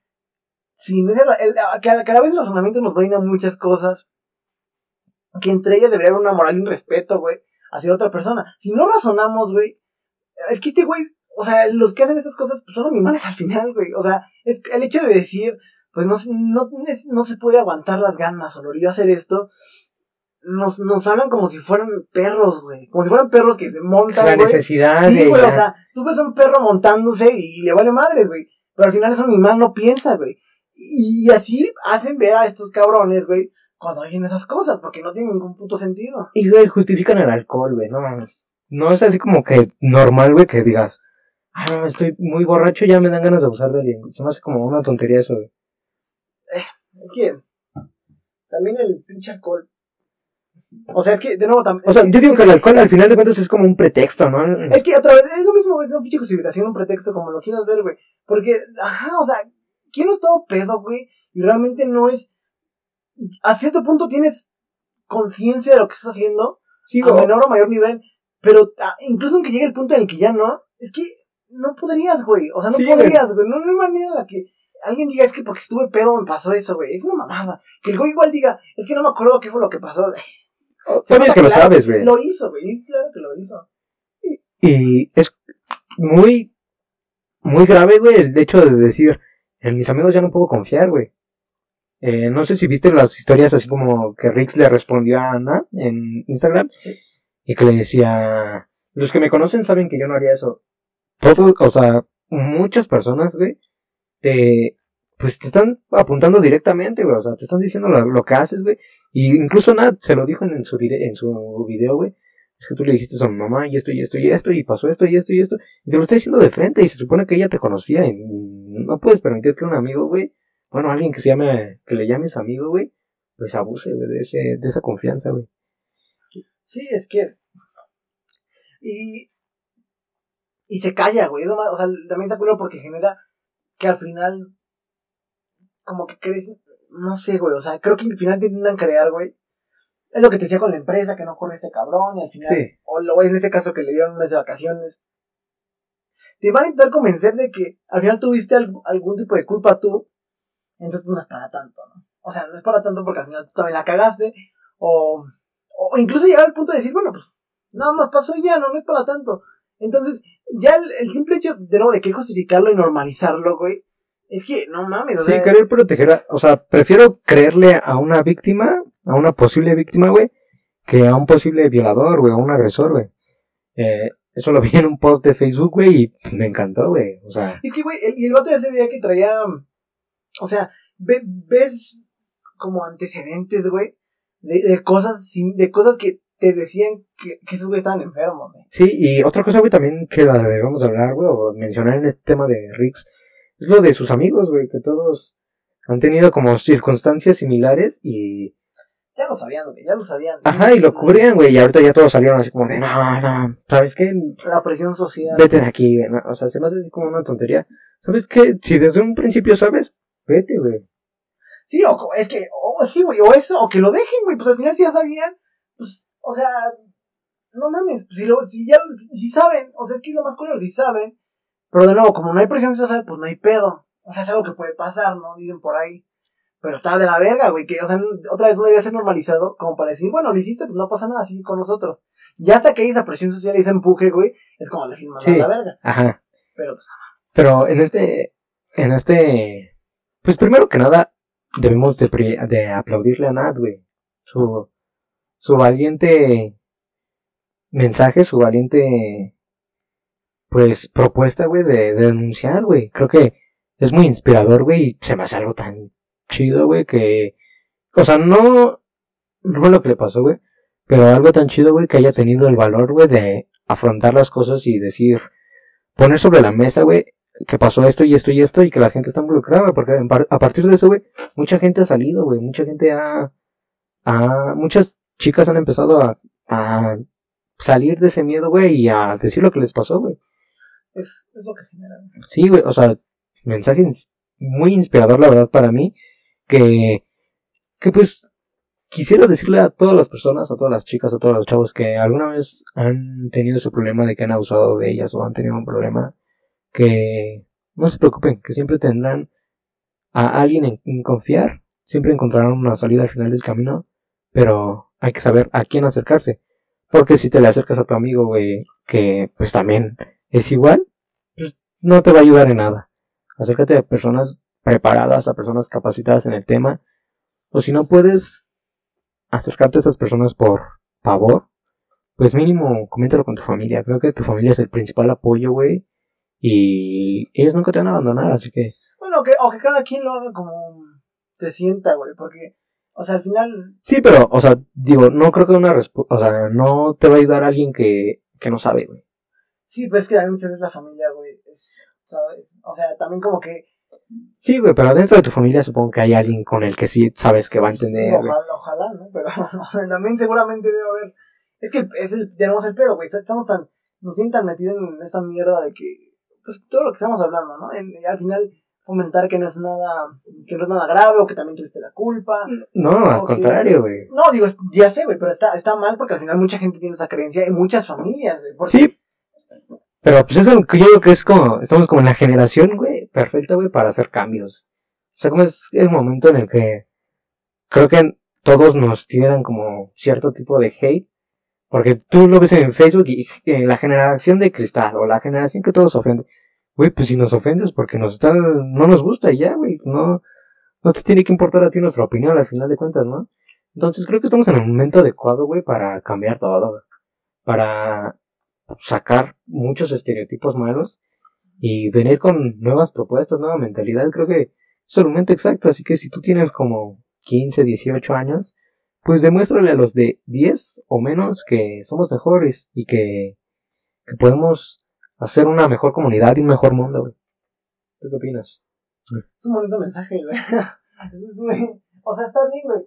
sin ese. el- cada, cada vez el razonamiento nos brinda muchas cosas que entre ellas debería haber una moral y un respeto, güey, hacia otra persona. Si no razonamos, güey, es que este güey, o sea, los que hacen estas cosas pues, son animales al final, güey. O sea, es el hecho de decir, pues no, se- no, es- no se puede aguantar las ganas o lo haría hacer esto. Nos, nos hablan como si fueran perros, güey. Como si fueran perros que se montan, La güey. necesidad Sí, de. güey, o sea, tú ves a un perro montándose y le vale madre, güey. Pero al final es un animal, no piensa, güey. Y así hacen ver a estos cabrones, güey, cuando dicen esas cosas, porque no tienen ningún puto sentido. Y, güey, justifican el alcohol, güey, no mames. No es así como que normal, güey, que digas, ah, no, estoy muy borracho, ya me dan ganas de abusar de alguien. Se me hace como una tontería eso, güey. Es que también el pinche alcohol. O sea, es que, de nuevo, también. O sea, yo digo que el alcohol al final de cuentas es como un pretexto, ¿no? Es que otra vez, es lo mismo, güey, es una pinche justificación, un pretexto, como lo quieras ver, güey. Porque, ajá, o sea, ¿quién no es todo pedo, güey? Y realmente no es. A cierto punto tienes conciencia de lo que estás haciendo, Sí, a menor o mayor nivel, pero ah, incluso aunque llegue el punto en el que ya no, es que no podrías, güey. O sea, no Sí, podrías, güey. No, no hay manera en la que alguien diga, es que porque estuve pedo me pasó eso, güey. Es una mamada. Que el güey igual diga, es que no me acuerdo qué fue lo que pasó. <laughs> Sabes que lo Claro sabes, güey. Lo hizo, güey. Claro que lo hizo. Y es muy, muy grave, güey, el hecho de decir, en mis amigos ya no puedo confiar, güey. Eh, no sé si viste las historias así como que Rix le respondió a Ana en Instagram Sí. y que le decía, los que me conocen saben que yo no haría eso. Todo, o sea, muchas personas, güey, te, pues te están apuntando directamente, güey, o sea, te están diciendo lo, lo que haces, güey. Y incluso Nat se lo dijo en, en su, en su video, güey. Es que tú le dijiste a su mamá y esto y esto y esto y pasó esto y esto y esto. Y te lo está diciendo de frente y se supone que ella te conocía y no puedes permitir que un amigo, güey, bueno, alguien que se llame, que le llames amigo, güey, pues abuse, güey, de ese, de esa confianza, güey. Sí, es que. Y. Y se calla, güey. O sea, también está culero porque genera que al final. Como que crees. No sé, güey. O sea, creo que al final te intentan crear, güey. Es lo que te decía con la empresa, que no corre este cabrón. Y al final. Sí. O lo, en ese caso que le dieron un mes de vacaciones. Te van a intentar convencer de que al final tuviste alg- algún tipo de culpa tú. Entonces no es para tanto, ¿no? O sea, no es para tanto porque al final tú también la cagaste. O, o incluso llegar al punto de decir, bueno, pues nada más pasó y ya, no, no es para tanto. Entonces, ya el, el simple hecho de nuevo de que justificarlo y normalizarlo, güey, es que no mames, o Sí, sea, querer proteger, a- o sea, prefiero creerle a una víctima, a una posible víctima, güey, que a un posible violador, güey, a un agresor, güey. Eh, eso lo vi en un post de Facebook, güey, y me encantó, güey. O sea, Es que, güey, el, el vato de ese día que traía. O sea, ve- ves como antecedentes, güey, de, de cosas de cosas que te decían que, que esos güeyes estaban enfermos, güey. sí, y otra cosa, güey, también que la debemos hablar, güey, o mencionar en este tema de Rix, es lo de sus amigos, güey, que todos han tenido como circunstancias similares y, Ya lo sabían, güey, ya lo sabían. ajá, y lo cubrían, güey, y ahorita ya todos salieron así como de, no, no, ¿sabes qué? La presión social. vete de aquí, güey. ¿no? O sea, se me hace así como una tontería. ¿Sabes qué? Si desde un principio sabes, vete, güey. Sí, o es que, o sí, güey, o eso, o que lo dejen, güey, pues al final si ya sabían, pues, o sea, no mames, si, lo, si ya, si saben, o sea, es que es lo más culero, si saben, pero de nuevo, como no hay presión social, pues no hay pedo, o sea, es algo que puede pasar, ¿no? Dicen por ahí, pero está de la verga, güey, que, o sea, otra vez no debería ser normalizado, como para decir, bueno, lo hiciste, pues no pasa nada, sigue con nosotros. Ya hasta que hay esa presión social y ese empuje, güey, es como decir, Sí. a la verga, Ajá. pero pues, Pero en este, en este, pues primero que nada, debemos de, de aplaudirle a Nat, güey. Su, su valiente mensaje, su valiente, pues, propuesta, güey, de, de denunciar, güey. Creo que es muy inspirador, güey, y se me hace algo tan chido, güey, que, o sea, no, no fue lo que le pasó, güey, pero algo tan chido, güey, que haya tenido el valor, güey, de afrontar las cosas y decir, poner sobre la mesa, güey, que pasó esto y esto y esto y que la gente está involucrada, porque a partir de eso, güey, mucha gente ha salido, güey, mucha gente ha, ha, muchas chicas han empezado a, a salir de ese miedo, güey, y a decir lo que les pasó, güey. es, es lo que genera. Sí, güey, o sea, mensaje muy inspirador, la verdad, para mí, que, que pues quisiera decirle a todas las personas, a todas las chicas, a todos los chavos que alguna vez han tenido ese problema de que han abusado de ellas o han tenido un problema, que no se preocupen, que siempre tendrán a alguien en quien confiar, siempre encontrarán una salida al final del camino, pero hay que saber a quién acercarse. Porque si te le acercas a tu amigo, güey, que pues también es igual, pues no te va a ayudar en nada. Acércate a personas preparadas, a personas capacitadas en el tema. O si no puedes acercarte a esas personas por favor, pues mínimo coméntalo con tu familia. Creo que tu familia es el principal apoyo, güey. Y ellos nunca te van a abandonar, así que Bueno, o que cada quien lo haga como se sienta, güey, porque, o sea, al final, Sí, pero, o sea, digo, no creo que una respuesta, o sea, no te va a ayudar alguien que, que no sabe, güey. sí, pues es que también muchas veces la familia, güey, es, ¿sabes? O sea, también como que, Sí, güey, pero dentro de tu familia supongo que hay alguien con el que sí sabes que va a entender, güey. ojalá, ojalá, ¿no? Pero <laughs> también seguramente debe haber, es que es el, tenemos el pedo, güey, estamos tan, nos tienen tan metidos en esa mierda de que, pues todo lo que estamos hablando, ¿no? En- y al final fomentar que no es nada, que no es nada grave o que también tuviste la culpa. No, al contrario, güey. No, digo, ya sé, güey, pero está, está mal porque al final mucha gente tiene esa creencia y muchas familias, güey. porque- Sí, pero pues eso que yo creo que es como, estamos como en la generación, güey, perfecta, güey, para hacer cambios. O sea, como es el momento en el que creo que todos nos tiran como cierto tipo de hate. Porque tú lo ves en Facebook y eh, la generación de cristal o la generación que todos ofenden. Güey, pues si nos ofendes porque nos está, no nos gusta ya, güey. No, no te tiene que importar a ti nuestra opinión al final de cuentas, ¿no? Entonces creo que estamos en el momento adecuado, güey, para cambiar todo. Para sacar muchos estereotipos malos y venir con nuevas propuestas, nueva mentalidad. Creo que es el momento exacto. Así que si tú tienes como 15, 18 años, pues demuéstrale a los de 10 o menos que somos mejores y que, que podemos hacer una mejor comunidad y un mejor mundo, güey. ¿Tú qué opinas? Es un bonito mensaje, güey. <laughs> O sea, está bien, güey.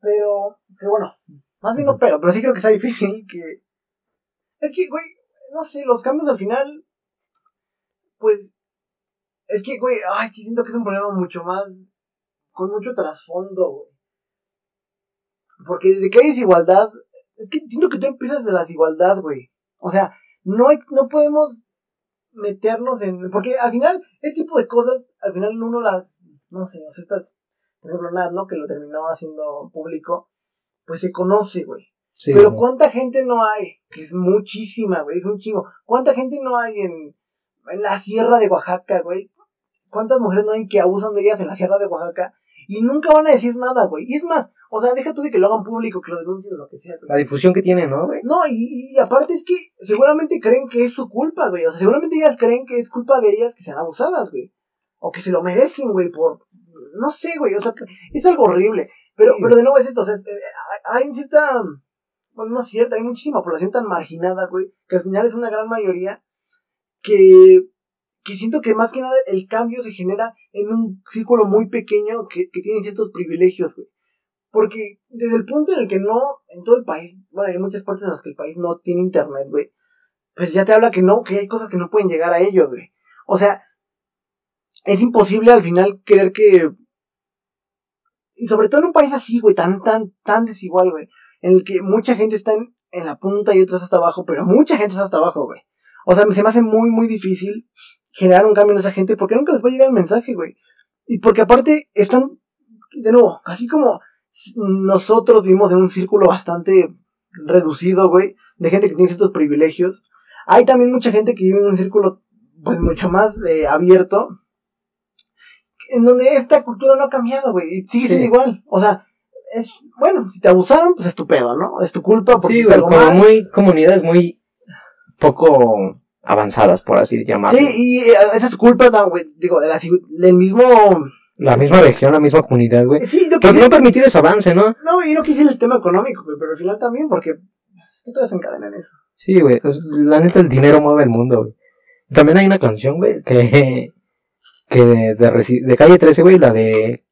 Pero, pero bueno, más bien no pero, pero sí creo que sea difícil que... Es que, güey, no sé, los cambios al final, pues, es que, güey, ay, es que siento que es un problema mucho más, con mucho trasfondo, güey. Porque desde que hay desigualdad, es que siento que tú empiezas de la desigualdad, güey. O sea, no hay, no podemos meternos en, porque al final, este tipo de cosas, al final uno las, no sé, o sea, estas, por ejemplo, Nat, ¿no? Que lo terminó haciendo público, pues se conoce, güey. Sí, Pero. ¿cuánta gente no hay? Que es muchísima, güey, es un chingo. ¿Cuánta gente no hay en, en la sierra de Oaxaca, güey? ¿Cuántas mujeres no hay que abusan de ellas en la sierra de Oaxaca? Y nunca van a decir nada, güey. Y es más, o sea, deja tú de que lo hagan público, que lo denuncien o lo que sea, güey. La difusión que tiene, ¿no, güey? No, y, y aparte es que seguramente creen que es su culpa, güey. O sea, seguramente ellas creen que es culpa de ellas que sean abusadas, güey. O que se lo merecen, güey, por... No sé, güey. O sea, es algo horrible. Pero, Sí. pero de nuevo es esto. O sea, es- eh, hay hay cierta... Bueno, no es cierta. Hay muchísima población tan marginada, güey. Que al final es una gran mayoría que... Que siento que más que nada el cambio se genera en un círculo muy pequeño que, que tiene ciertos privilegios, güey. Porque desde el punto en el que no, en todo el país, bueno, hay muchas partes en las que el país no tiene internet, güey, pues ya te habla que no, que hay cosas que no pueden llegar a ellos, güey. O sea, es imposible al final querer que... Y sobre todo en un país así, güey, tan, tan, tan desigual, güey, en el que mucha gente está en, la punta y otras hasta abajo, pero mucha gente está hasta abajo, güey. O sea, se me hace muy, muy difícil generar un cambio en esa gente porque nunca les va a llegar el mensaje, güey. Y porque aparte están, de nuevo, así como nosotros vivimos en un círculo bastante reducido, güey, de gente que tiene ciertos privilegios. Hay también mucha gente que vive en un círculo, pues, mucho más eh, abierto, en donde esta cultura no ha cambiado, güey, sigue siendo igual. O sea, es, bueno, si te abusaron, pues es tu pedo, ¿no? Es tu culpa porque Sí, güey, como mal. muy comunidades muy poco avanzadas, por así llamarlo. Sí, y eh, esa es culpa, no, güey, digo, del mismo... La misma región, la misma comunidad, güey. Sí, yo Pues quisiera- no permitir ese avance, ¿no? No, y no quise el sistema económico, güey, pero al final también, porque todo se encadena en eso. Sí, güey. pues, la neta, el dinero mueve el mundo, güey. También hay una canción, güey, que. que de, Resi- de calle 13, güey, la de.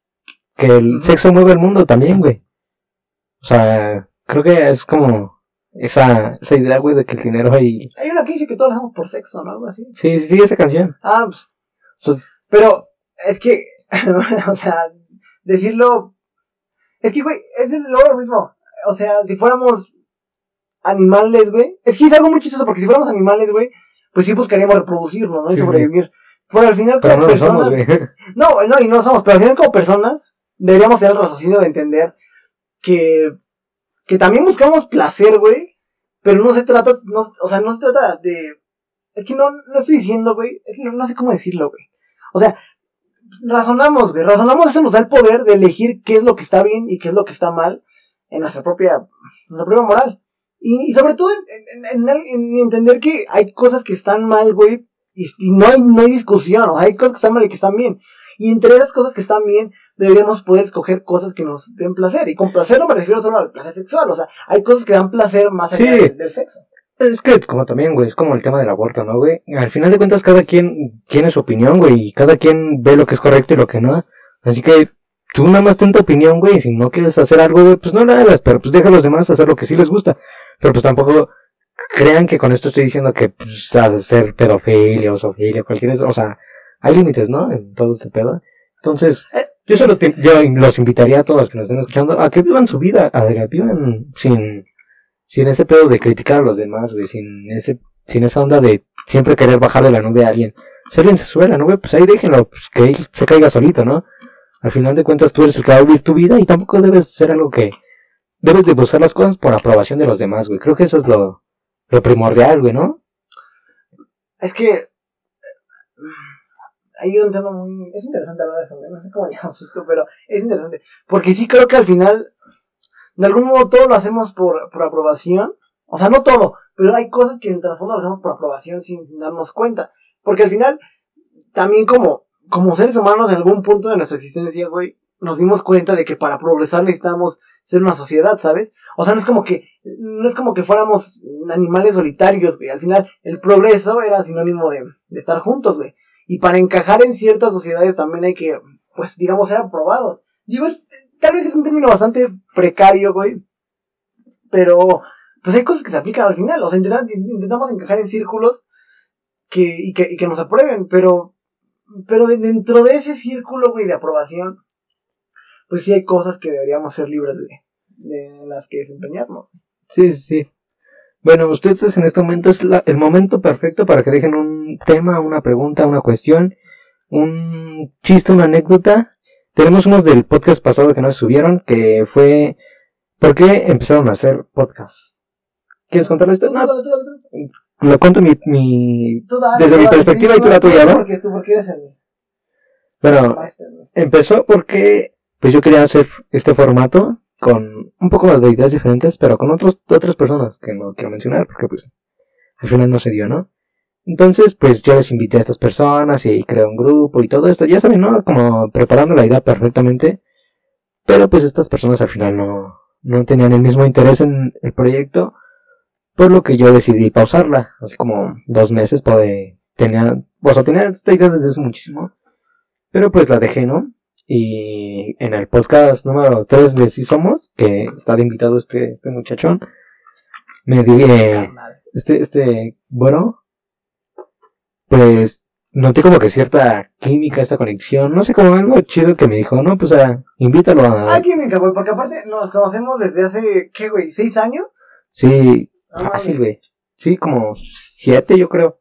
que el sexo mueve el mundo también, güey. O sea, creo que es como. esa, esa idea, güey, de que el dinero hay. Hay una que dice que todos lo hacemos por sexo, ¿no? Algo así. Sí, sí, esa canción. Ah, pues. Pues, Pero es que, <laughs> o sea, decirlo. Es que, güey, es lo mismo. O sea, si fuéramos animales, güey. Es que es algo muy chistoso porque si fuéramos animales, güey, pues sí buscaríamos reproducirnos, ¿no? Y Sí, sobrevivir. Pero al final, Pero como no lo somos, personas. <laughs> No, no, y no somos, pero al final como personas deberíamos tener el raciocinio de entender que, que también buscamos placer, güey, pero no se trata, no, o sea, no se trata de, es que no, no estoy diciendo, güey, es que no sé cómo decirlo, güey. O sea, razonamos, güey, razonamos, eso nos da el poder de elegir qué es lo que está bien y qué es lo que está mal en nuestra propia, nuestra propia moral. Y, y sobre todo en, en- en- en entender que hay cosas que están mal, güey, y, y no, hay, no hay discusión, o hay cosas que están mal y que están bien. Y entre esas cosas que están bien, deberíamos poder escoger cosas que nos den placer. Y con placer no me refiero solo al placer sexual, o sea, hay cosas que dan placer más allá Sí. del, del sexo. Es que como también, güey, es como el tema del aborto, ¿no, güey? Al final de cuentas, cada quien tiene su opinión, güey, y cada quien ve lo que es correcto y lo que no. Así que tú nada más ten tu opinión, güey, si no quieres hacer algo, güey, pues no lo hagas, pero pues deja a los demás hacer lo que sí les gusta. Pero pues tampoco crean que con esto estoy diciendo que, pues, hacer pedofilia o zoofilia, cualquier, o sea, hay límites, ¿no? En todo este pedo. Entonces, yo solo te- yo los invitaría a todos los que nos estén escuchando a que vivan su vida, a que vivan sin, sin ese pedo de criticar a los demás, güey, sin ese, sin esa onda de siempre querer bajar de la nube a alguien. Si alguien se sube a la nube, pues ahí déjenlo, pues que él se caiga solito, ¿no? Al final de cuentas tú eres el que va a vivir tu vida y tampoco debes ser algo que, debes de buscar las cosas por aprobación de los demás, güey. Creo que eso es lo, lo primordial, güey, ¿no? Es que eh, hay un tema muy... Es interesante hablar de eso, no sé cómo llamamos esto, pero es interesante. Porque sí creo que al final, de algún modo todo lo hacemos por, por aprobación. O sea, no todo, pero hay cosas que en el trasfondo lo hacemos por aprobación sin darnos cuenta. Porque al final, también como, como seres humanos en algún punto de nuestra existencia, güey, nos dimos cuenta de que para progresar necesitamos ser una sociedad, ¿sabes? O sea, no es como que, no es como que fuéramos animales solitarios, güey. Al final, el progreso era sinónimo de, de estar juntos, güey. Y para encajar en ciertas sociedades también hay que, pues, digamos, ser aprobados. Digo, es, tal vez es un término bastante precario, güey. Pero, pues hay cosas que se aplican al final. O sea, intentamos, encajar en círculos que, y, que, y que nos aprueben. Pero, pero de- dentro de ese círculo, güey, de aprobación, pues sí hay cosas que deberíamos ser libres de, de las que desempeñarnos. Sí, sí, sí. Bueno, ustedes en este momento es la- el momento perfecto para que dejen un tema, una pregunta, una cuestión, un chiste, una anécdota. Tenemos unos del podcast pasado que no se subieron, que fue ¿por qué empezaron a hacer podcast? ¿Quieres contarles esto? No, lo cuento mi, mi... dale, Desde mi perspectiva y tú la tuya, ¿no? Porque tú, porque eres el Bueno, empezó porque pues yo quería hacer este formato con un poco de ideas diferentes, pero con otros, otras personas que no quiero mencionar porque pues al final no se dio, ¿no? Entonces, pues yo les invité a estas personas y creé un grupo y todo esto, ya saben, ¿no? Como preparando la idea perfectamente, pero pues estas personas al final no, no tenían el mismo interés en el proyecto, por lo que yo decidí pausarla, así como dos meses, pues tenía, o sea, tenía esta idea desde hace muchísimo, pero pues la dejé, ¿no? Y en el podcast número 3 de Sí Somos, que está de invitado este, este muchachón, me dije, este, este, bueno, pues noté como que cierta química, esta conexión, no sé, como algo chido que me dijo, no, pues ah, invítalo a... Ah, química, güey, porque aparte nos conocemos desde hace, ¿qué, güey? ¿Seis años? Sí, Ah, fácil, güey. Sí, como siete, yo creo.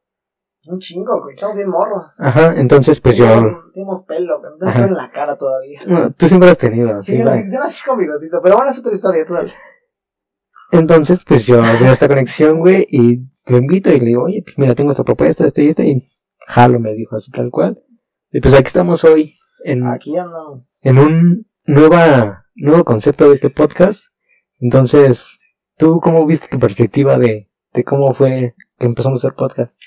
Un chingo, güey, estamos bien morros. Ajá, entonces pues yo... Tenemos, pelo, no tenemos en la cara todavía. No, tú siempre has tenido, Sí, sí, yo, nací- con bigotito, pero bueno, es otra historia, tú. Entonces, pues yo veo esta conexión, güey, y lo invito y le digo, oye, pues mira, tengo esta propuesta, esto y esto, y jalo, me dijo así tal cual. Y pues aquí estamos hoy en, Aquí andamos. en un nueva, nuevo concepto de este podcast. Entonces, ¿tú cómo viste tu perspectiva de, de cómo fue que empezamos a hacer podcast?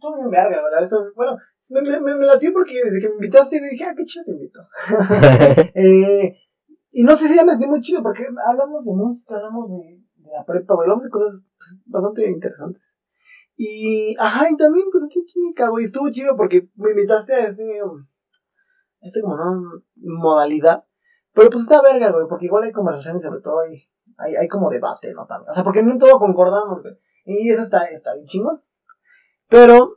Tú bien verga, ¿verdad? Eso, bueno, me, me, me, me latió porque desde que me invitaste dije, ah, qué chido te invito. <laughs> <laughs> eh, y no sé si ya me sentí muy chido porque hablamos de música, hablamos de la prepa, güey, hablamos de cosas pues, bastante interesantes. Y, ajá, y también, pues, aquí química, güey, estuvo chido porque me invitaste a este, este como, ¿no? Modalidad. Pero pues está verga, güey, porque igual hay conversaciones, sobre todo hay, hay, hay como debate, ¿no? También. O sea, porque no en todo concordamos, güey. Y eso está, está bien chingón. Pero,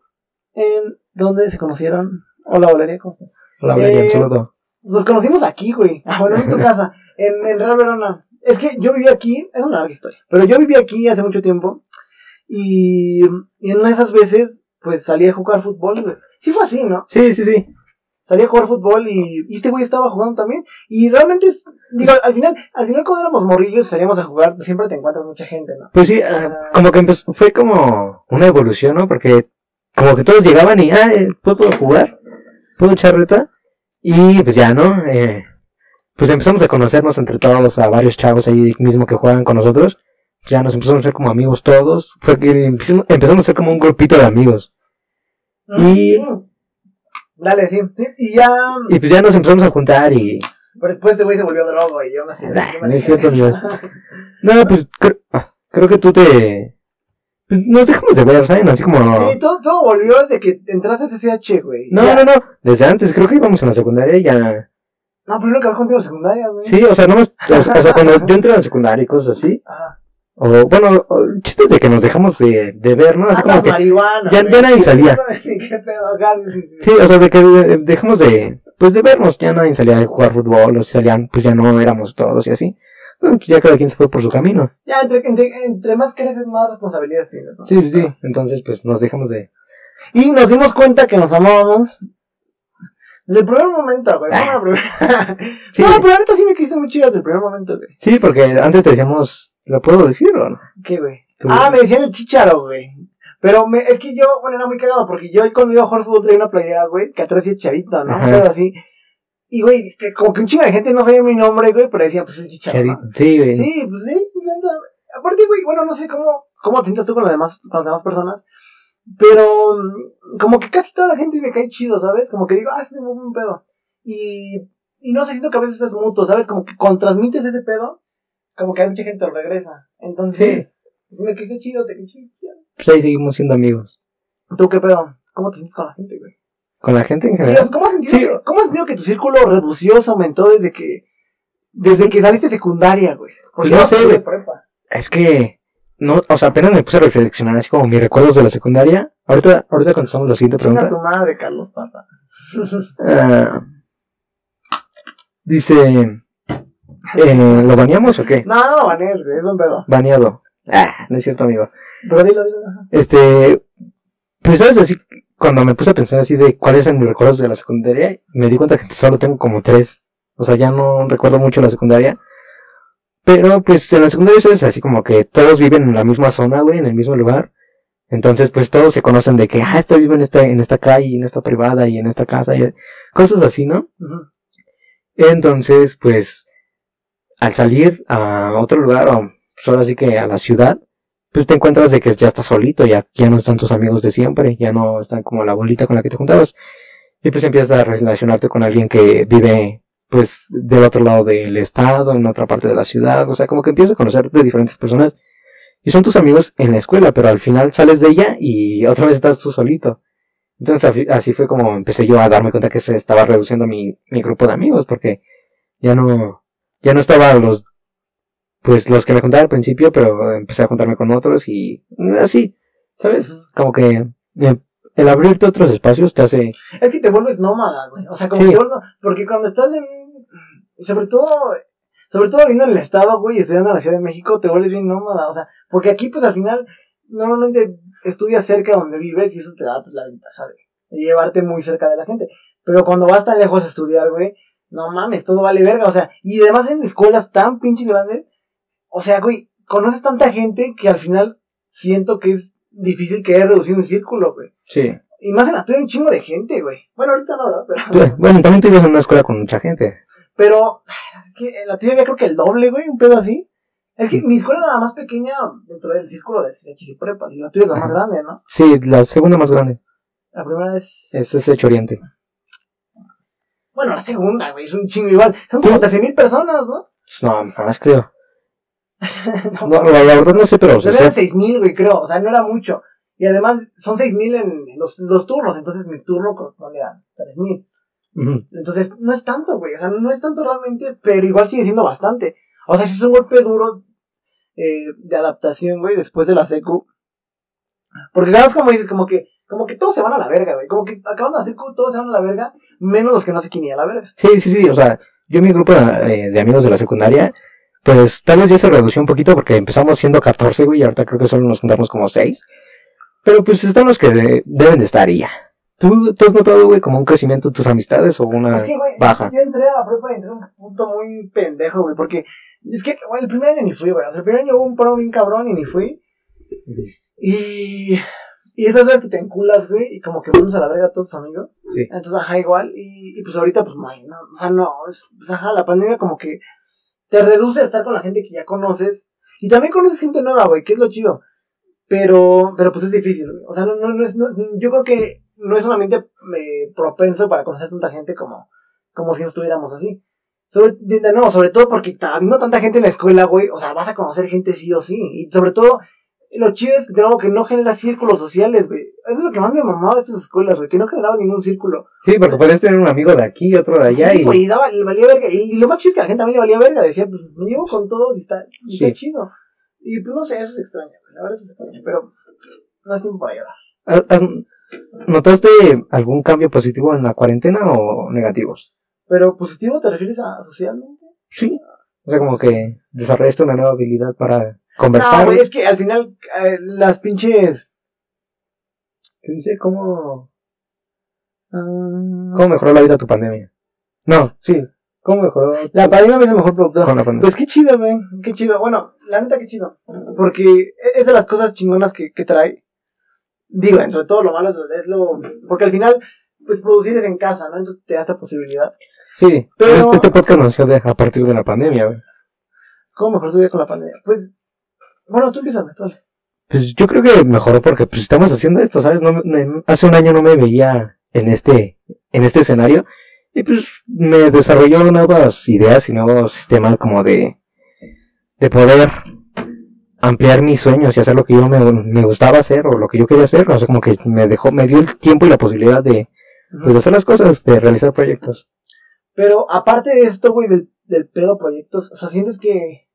¿en dónde se conocieron Hola, Valeria, ¿cómo estás? Hola, Valeria, Eh, un saludo. Nos conocimos aquí, güey. <laughs> Ah, bueno, en tu casa, en, en Real Verona. Es que yo viví aquí, es una larga historia, pero yo viví aquí hace mucho tiempo y, y en una de esas veces, pues salí a jugar fútbol, güey. Sí fue así, ¿no? Sí, sí, sí. Salí a jugar fútbol y, y este güey estaba jugando también. Y realmente, es- digo, al final, al final cuando éramos morrillos salíamos a jugar, siempre te encuentras mucha gente, ¿no? Pues sí, ah, como que empezó, fue como una evolución, ¿no? Porque como que todos llegaban y, ah, eh, ¿puedo jugar? ¿Puedo echar reta? Y pues ya, ¿no? Eh, pues empezamos a conocernos entre todos, a varios chavos ahí mismo que juegan con nosotros. Ya nos empezamos a ser como amigos todos. Fue que empezamos, a ser como un grupito de amigos. Y- Mm. Dale, sí. Y ya, Y pues ya nos empezamos a juntar y... pero después este güey se volvió drogo y yo me hacía. Nah, no es cierto. <laughs> No, pues ah, creo que tú te... pues, nos dejamos de ver, ¿saben? Así como... Sí, todo, todo volvió desde que entraste a CCH, güey. No, Ya. no, no. Desde antes, creo que íbamos en la secundaria y ya. No, primero que contigo en secundaria, güey. Sí, o sea, no o, o sea, cuando <laughs> yo entré a la secundaria y cosas así. Ajá. O bueno, chistes de que nos dejamos de, de ver, ¿no? Así como Andas que. ya- ya nadie salía. <laughs> Sí, o sea, de que dejamos de. Pues de vernos. Ya nadie salía a jugar fútbol, o si salían, pues ya no éramos todos y así. Bueno, pues ya cada quien se fue por su camino. Ya, entre, entre, entre más creces, más responsabilidades tienes, ¿no? Sí, sí, sí. Entonces, pues nos dejamos de. Y nos dimos cuenta que nos amábamos. Desde el primer momento, güey. Ah. <laughs> Sí. No, pero neta sí me quise muy chidas desde el primer momento, güey. Sí, porque antes te decíamos. ¿Lo puedo decir o no? ¿Qué, güey? Ah, me decían el chicharo, güey. Pero me, es que yo, bueno, era muy cagado porque yo cuando iba a jugar fútbol traía una playera, güey, que atrás decía chavito, ¿no? Pero así. Y, güey, que como que un chingo de gente no sabía mi nombre, güey, pero decía, pues el chicharo. ¿no? Charito. Sí, güey. Sí, pues sí. Aparte, güey, bueno, no sé cómo, cómo te sientas tú con las demás, con las demás personas. Pero, mm, como que casi toda la gente me cae chido, ¿sabes? Como que digo, ah, este es un pedo. Y, y no sé, siento que a veces es mutuo, ¿sabes? Como que cuando transmites ese pedo, como que hay mucha gente que lo regresa. Entonces, pues me quise chido, te quise chido. Pues ahí seguimos siendo amigos. ¿Tú qué pedo? ¿Cómo te sientes con la gente, güey? Con la gente en Sí, general. sea, ¿cómo, has sentido Sí. que, ¿Cómo has sentido que tu círculo redució, se aumentó desde que, desde que saliste secundaria, güey? Porque Pues no sé, fui de prepa. Es que, no, o sea, apenas me puse a reflexionar así como mis recuerdos de la secundaria. Ahorita, ahorita contestamos la siguiente Chinga pregunta. tu madre, Carlos Papa. Ah, dice, eh, ¿lo baneamos o qué? No, no lo banees, güey, es un pedo. Baneado. Ah, no es cierto, amigo. Pero dilo. Este, pues sabes así, cuando me puse a pensar así de cuáles eran mis recuerdos de la secundaria, me di cuenta que solo tengo como tres. O sea, ya no recuerdo mucho la secundaria. Pero pues en la secundaria eso es así como que todos viven en la misma zona, güey, en el mismo lugar. Entonces, pues todos se conocen de que, ah, este vive en esta, en esta calle, en esta privada y en esta casa, y cosas así, ¿no? Entonces, pues, al salir a otro lugar, o solo así que a la ciudad, pues te encuentras de que ya estás solito, ya, ya no están tus amigos de siempre, ya no están como la bolita con la que te juntabas. Y pues empiezas a relacionarte con alguien que vive, pues, del otro lado del estado, en otra parte de la ciudad, o sea, como que empiezas a conocer de diferentes personas. Y son tus amigos en la escuela, pero al final sales de ella y otra vez estás tú solito. Entonces así fue como empecé yo a darme cuenta que se estaba reduciendo mi, mi grupo de amigos, porque ya no, ya no estaba los, pues los que me juntaba al principio, pero empecé a juntarme con otros y así, ¿sabes? Como que el abrirte otros espacios te hace, Es que te vuelves nómada, güey. O sea, como Sí. que Porque cuando estás en. Sobre todo. Sobre todo viendo en el estado, güey, y estudiando en la Ciudad de México, te vuelves bien nómada. O sea, porque aquí, pues al final, normalmente estudias cerca donde vives y eso te da pues, la ventaja de, de llevarte muy cerca de la gente. Pero cuando vas tan lejos a estudiar, güey, no mames, todo vale verga. O sea, y además en escuelas tan pinches grandes, o sea, güey, conoces tanta gente que al final siento que es difícil que haya reducido un círculo, güey. sí. Y más en la tuya hay un chingo de gente, güey. Bueno, ahorita no, ¿verdad? Pero, Bueno, también tú ibas en una escuela con mucha gente. pero es que en la tuya había creo que el doble, güey, un pedo así. Es que mi escuela era la más pequeña dentro del círculo de CX y prepa. Y la tuya es la más grande, ¿no? Sí, la segunda más grande. La primera es... Es Hecho Oriente. Bueno, la segunda, güey, es un chingo igual. Son como 13 mil personas, ¿no? No, más creo. <laughs> no, No, la, verdad no sé, pero... o sea, o sea, eran 6 mil, güey, creo. O sea, no era mucho. Y además son 6 mil en los, los turnos. Entonces mi turno corresponde a 3 mil. ujú. Entonces, no es tanto, güey. O sea, no es tanto realmente, pero igual sigue siendo bastante. O sea, si es un golpe duro eh, de adaptación, güey, después de la secu. Porque, ¿sabes como dices? Como que, como que todos se van a la verga, güey. Como que acaban de hacer todos se van a la verga, menos los que no se quieren ir a la verga. Sí, sí, sí, o sea, yo en mi grupo eh, de amigos de la secundaria, pues tal vez ya se redució un poquito porque empezamos siendo 14, güey, y ahorita creo que solo nos juntamos como 6. Pero pues están los que de- deben de estar y ya. ¿Tú, ¿Tú has notado, güey, como un crecimiento de tus amistades o una Es que, güey, baja? yo entré a la prepa y entré a un punto muy pendejo, güey, porque es que, güey, el primer año ni fui, güey. O sea, el primer año hubo un paro bien cabrón y ni fui. Y, y esas veces que te enculas, güey, y como que mandas a la verga a todos tus amigos. Sí. Entonces, ajá, igual. Y, y pues ahorita, pues, no, hay, no, o sea, no, es- pues, ajá, la pandemia como que te reduce a estar con la gente que ya conoces. Y también conoces gente nueva, güey, que es lo chido. Pero, pero pues es difícil, güey. O sea, no, no, no es, no- yo creo que no es un ambiente eh, propenso para conocer tanta gente como, como si no estuviéramos así. Sobre, de, nuevo, sobre todo porque habiendo tanta gente en la escuela, güey, o sea, vas a conocer gente sí o sí. Y sobre todo, lo chido es nuevo que no genera círculos sociales, güey. Eso es lo que más me mamaba de esas escuelas, güey, que no generaba ningún círculo. Sí, porque puedes tener un amigo de aquí, otro de allá sí, y... güey, y daba, le valía verga. Y, y lo más chido es que la gente también le valía verga. Decía, pues me llevo con todos y está, y está Sí. chido. Y pues no sé, eso es extraño, güey. La verdad es extraño, pero no es tiempo para llorar. ¿Has- has- ¿Notaste algún cambio positivo en la cuarentena o negativos? Pero positivo, ¿te refieres a socialmente? Sí. O sea, como que desarrollaste una nueva habilidad para conversar. No, güey, es que al final eh, las pinches. ¿Qué dice? ¿Cómo, ah, ¿Cómo mejoró la vida tu pandemia? No, sí. ¿Cómo mejoró La pandemia me hizo mejor productor. con la pandemia? Pues qué chido, güey. Qué chido. Bueno, la neta, qué chido. Porque es de las cosas chingonas que, que trae. Digo, dentro de todo lo malo es lo. Porque al final, pues producir es en casa, ¿no? Entonces te da esta posibilidad. Sí, Pero- pero este podcast nació de, a partir de la pandemia, güey. ¿Cómo mejor su vida con la pandemia? Pues. Bueno, tú empiezas, dale. Pues yo creo que mejoró porque pues estamos haciendo esto, ¿sabes? No, me- hace un año no me veía en este, en este escenario y pues me desarrolló nuevas ideas y nuevos sistemas como de, de poder ampliar mis sueños y hacer lo que yo me, me gustaba hacer o lo que yo quería hacer, o sea, como que me dejó, me dio el tiempo y la posibilidad de, pues, de hacer las cosas, de realizar proyectos. Pero aparte de esto, güey, del, del pedo proyectos, o sea, sientes que.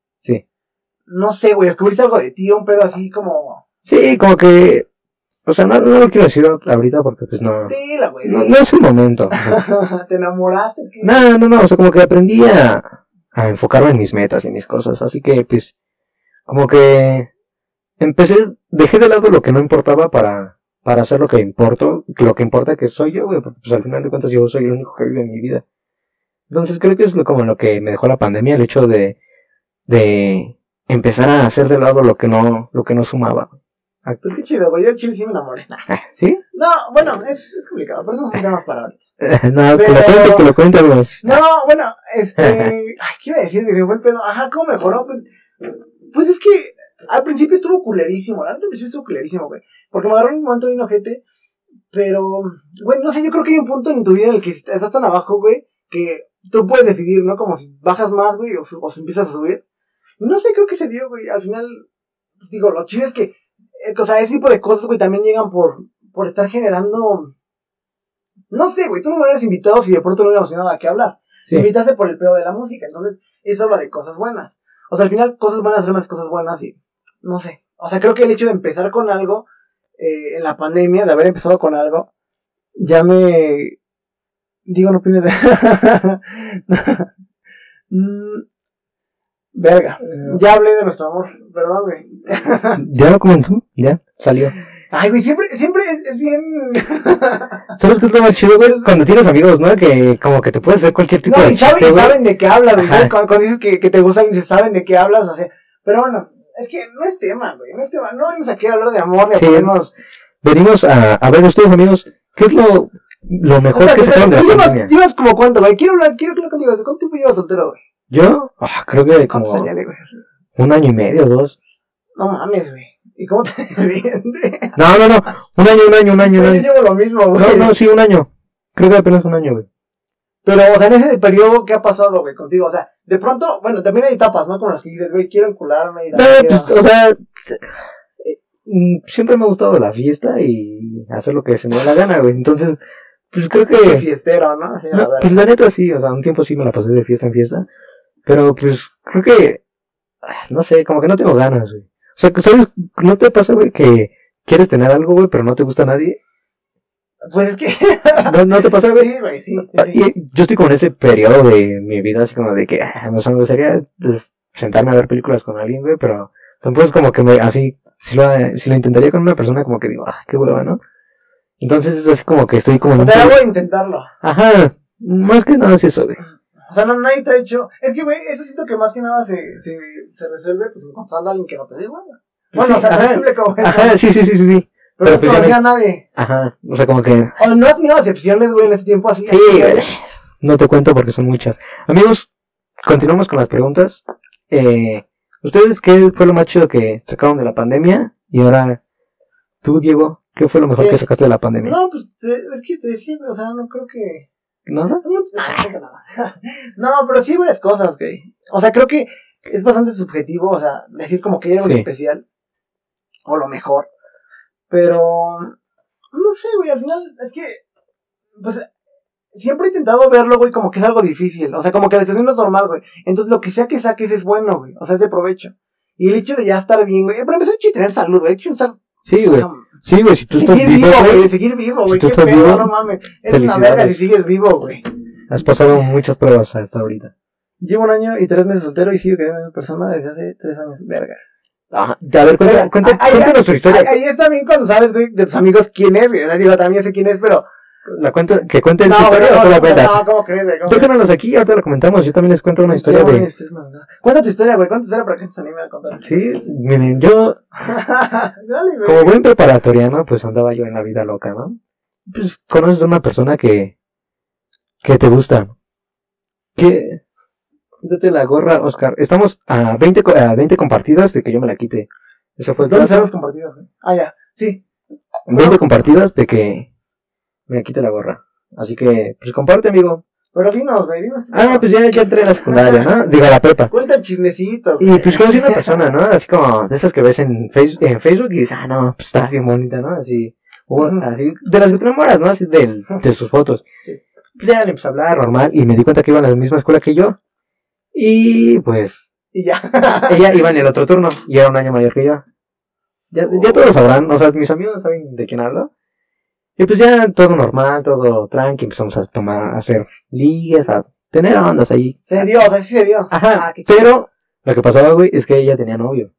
No sé, güey, descubriste algo de ti, un pedo así como. Sí, como que, o sea, no, no lo quiero decir ahorita porque pues no, güey. no, no es el momento. <laughs> ¿Te enamoraste? ¿Qué? No, no, no, o sea, como que aprendí a, a enfocarme en mis metas y en mis cosas, así que pues, como que empecé, dejé de lado lo que no importaba para, para hacer lo que importo, lo que importa que soy yo, güey, porque pues al final de cuentas yo soy el único que vive mi vida. Entonces creo que es como lo que me dejó la pandemia, el hecho de, de empezar a hacer de lado lo que no, lo que no sumaba. Pues qué chido, güey. Yo en Chile sí me enamoré. Ah, ¿Sí? No, bueno, es, es complicado, por eso no temas para ahorita. <laughs> no, que lo Pero- cuente, que lo cuente, amigos. No, bueno, este. <laughs> Ay, ¿qué iba a decir? Se fue el pedo. Ajá, ¿cómo mejoró? Pues, pues es que al principio estuvo culerísimo. La neta al principio estuvo culerísimo, güey. Porque me agarró un momento bien ojete. Pero, güey, no sé, yo creo que hay un punto en tu vida en el que estás tan abajo, güey, que tú puedes decidir, ¿no? Como si bajas más, güey, o, o si empiezas a subir. No sé, creo que se dio, güey. Al final, digo, lo chido es que, eh, o sea, ese tipo de cosas, güey, también llegan por, por estar generando. No sé, güey, tú no me hubieras invitado si de pronto no hubiéramos tenido nada que hablar. Sí. Me invitaste por el pedo de la música, entonces eso habla de cosas buenas. O sea, al final cosas buenas son más cosas buenas y no sé. O sea, creo que el hecho de empezar con algo eh, en la pandemia, de haber empezado con algo, ya me... Digo, no opines de... <laughs> Mm, Verga, ya hablé de nuestro amor, perdón, güey. <laughs> ¿Ya lo comentó? ¿Ya? Salió. Ay, güey, siempre, siempre es, es bien... <laughs> ¿Sabes qué es lo más chido, güey? Cuando tienes amigos, ¿no? Que como que te puedes hacer cualquier tipo No, de y saben, chiste, y güey. saben de qué hablas, güey. Cuando, cuando dices que, que te dices, saben de qué hablas, o sea. Pero bueno, es que no es tema, güey. No es tema. No venimos aquí a hablar de amor, ni a Sí. ponernos. Venimos a, a ver ustedes, amigos, ¿qué es lo, lo mejor que sacaron de la ¿tú pandemia? llevas, llevas como cuánto, güey? Quiero hablar, quiero hablar contigo. ¿Hace ¿Cuánto tiempo llevas soltero, güey? ¿Yo? Ah, creo que como ¿Cuántos años, güey? un año y medio, dos. No mames, güey. ¿Y cómo te <laughs> entiendes? No, no, no. Un año, un año, un año, un Yo año. llevo lo mismo, güey. No, no, sí, un año. Creo que apenas un año, güey. Pero, o sea, en ese periodo, ¿qué ha pasado, güey, contigo? O sea, de pronto, bueno, también hay etapas, ¿no? Con las que dices, güey, quiero encularme y la No, verga. pues, o sea, eh, mm, siempre me ha gustado la fiesta y hacer lo que se me da la gana, güey. Entonces, pues creo que... fiestero, ¿no? No, pues la neta sí, o sea, un tiempo sí me la pasé de fiesta en fiesta, pero pues creo que, ah, no sé, como que no tengo ganas, güey. O sea, ¿sabes? ¿No te pasa, güey, que quieres tener algo, güey, pero no te gusta a nadie? Pues es que. <laughs> ¿No, no te pasa, güey? sí, güey, sí. sí, Ah, sí. yo estoy como en ese periodo de mi vida, así como de que, ah, o sea, me gustaría pues, sentarme a ver películas con alguien, güey, pero tampoco es como que me, así, si lo, si lo intentaría con una persona, como que digo, ah, qué hueva, ¿no? Entonces es así como que estoy como Te hago intentarlo. Ajá, más que nada es eso, güey. O sea, no, nadie te ha hecho. Es que, güey, eso siento que más que nada se, se, se resuelve pues encontrando a alguien que no te dé igual. Bueno, Sí, o sea, ajá. no es como. Ajá, sí, sí, sí, sí, sí. Pero no pues me- a nadie. Ajá, o sea, como que, O no has tenido decepciones, güey, en ese tiempo así. sí, güey, no te cuento porque son muchas. Amigos, continuamos con las preguntas. Eh, ¿Ustedes qué fue lo más chido que sacaron de la pandemia? Y ahora, tú, Diego, ¿qué fue lo mejor ¿Qué? que sacaste de la pandemia? No, pues es que te decía, o sea, no creo que. ¿Nada? <laughs> No, pero sí hay varias cosas, güey. O sea, creo que es bastante subjetivo, o sea, decir como que hay algo Sí. especial. O lo mejor. Pero. No sé, güey, al final es que. Pues. Siempre he intentado verlo, güey, como que es algo difícil. O sea, como que la situación no es normal, güey. Entonces, lo que sea que saques es bueno, güey. O sea, es de provecho. Y el hecho de ya estar bien, güey. Pero empezó a tener salud, güey. De estar. Sí, güey. Sí, güey, si tú estás Seguir vivo, güey. Seguir vivo, güey. Qué pedo, vivo, no mames. Eres una verga si sigues vivo, güey. has pasado muchas pruebas hasta ahorita. Llevo un año y tres meses soltero y sigo queriendo a una persona desde hace tres años. Verga. Ajá. A ver, cuenta, Pero, cuenta, cuéntanos tu historia. Ahí, ahí es también cuando sabes, güey, de tus amigos quién es, güey. O sea, digo, también sé quién es, pero. La cuenta, que cuenten No, tu güey, historia o no, tú la no, cuentas. no, ¿cómo crees, güey? ¿Cómo? Déjanos aquí, ahorita la comentamos. Yo también les cuento una historia de. mandando. Cuenta tu historia, güey. Cuenta tu historia para que se anime a contar. Sí, miren, yo, <laughs> Dale, güey. como buen preparatoriano, pues andaba yo en la vida loca, ¿no? Pues conoces a una persona que. que te gusta. Que. Quítate la gorra, Oscar. Estamos a 20, co- a 20 compartidas de que yo me la quite. Eso fue el ¿Dónde están güey? Ah, ya. Sí. 20 compartidas de que me quite la gorra. Así que, pues comparte, amigo. Pero dinos, güey, dinos. Ah, pues ya, ya entré a la secundaria, ¿no? Digo, a la prepa. Cuenta chismecito. Y pues conocí una <laughs> persona, ¿no? Así como de esas que ves en, face- en Facebook y dices, ah, no, pues está bien bonita, ¿no? Así, o así, de las que te enamoras, ¿no? Así del- de sus fotos. Sí. Pues ya le empecé a hablar normal y me di cuenta que iba a la misma escuela que yo. Y pues, Y ya. <laughs> ella iba en el otro turno y era un año mayor que yo. Ya, ya todos sabrán, o sea, mis amigos saben de quién hablo. Y pues ya todo normal, todo tranqui, empezamos a tomar, a hacer ligues, a tener ondas ahí. Se dio, o sea, sí se dio. Ajá, Ah, pero lo que pasaba, güey, es que ella tenía novio.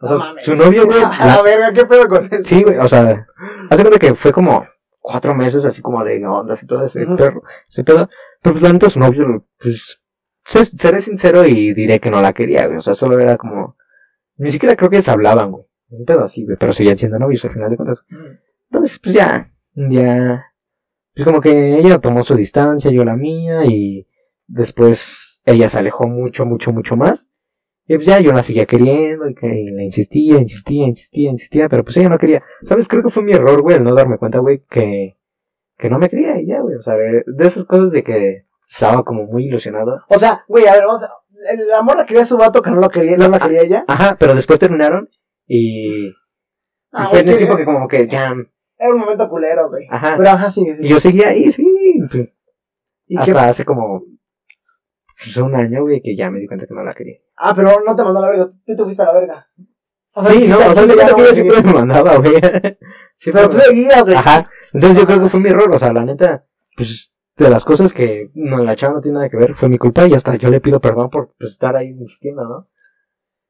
O sea, No su novio, güey, <laughs> A la- verga, ¿qué pedo con él? sí, güey, o sea, hace cuenta que fue como cuatro meses así como de ondas y todo ese perro, ese pedo. Pero pues la neta su novio, pues, se- seré sincero y diré que no la quería, güey, o sea, solo era como, ni siquiera creo que se hablaban, güey, un pedo así, güey, pero seguían siendo novios al final de cuentas. Entonces, pues ya, ya, pues como que ella tomó su distancia, yo la mía, y después ella se alejó mucho, mucho, mucho más. Y pues ya yo la seguía queriendo, y, que, y le insistía, insistía, insistía, insistía, pero pues ella no quería. ¿Sabes? Creo que fue mi error, güey, el no darme cuenta, güey, que, que no me quería y ya, güey. O sea, de esas cosas de que estaba como muy ilusionado. O sea, güey, a ver, vamos a... El amor la quería su vato que no lo quería, no la quería ella. Ajá, pero después terminaron y, y Ah, fue güey, en el tiempo que como que ya, Era un momento culero, güey. ajá. Pero ajá, sí, sí. Y yo seguía ahí, sí, pues, ¿Y qué- hasta hace como un año, güey, que ya me di cuenta que no la quería. Ah, pero no te mandó a la verga, tú te fuiste a la verga. O sea, sí, no, o sea, "Aquí de ya cuenta que a siempre seguir". me mandaba, güey. <laughs> Sí, Pero tú seguías, güey. Ajá. Entonces yo creo que fue mi error, o sea, la neta, pues de las cosas que no, la chava no tiene nada que ver, fue mi culpa y hasta yo le pido perdón por pues, estar ahí insistiendo, ¿no?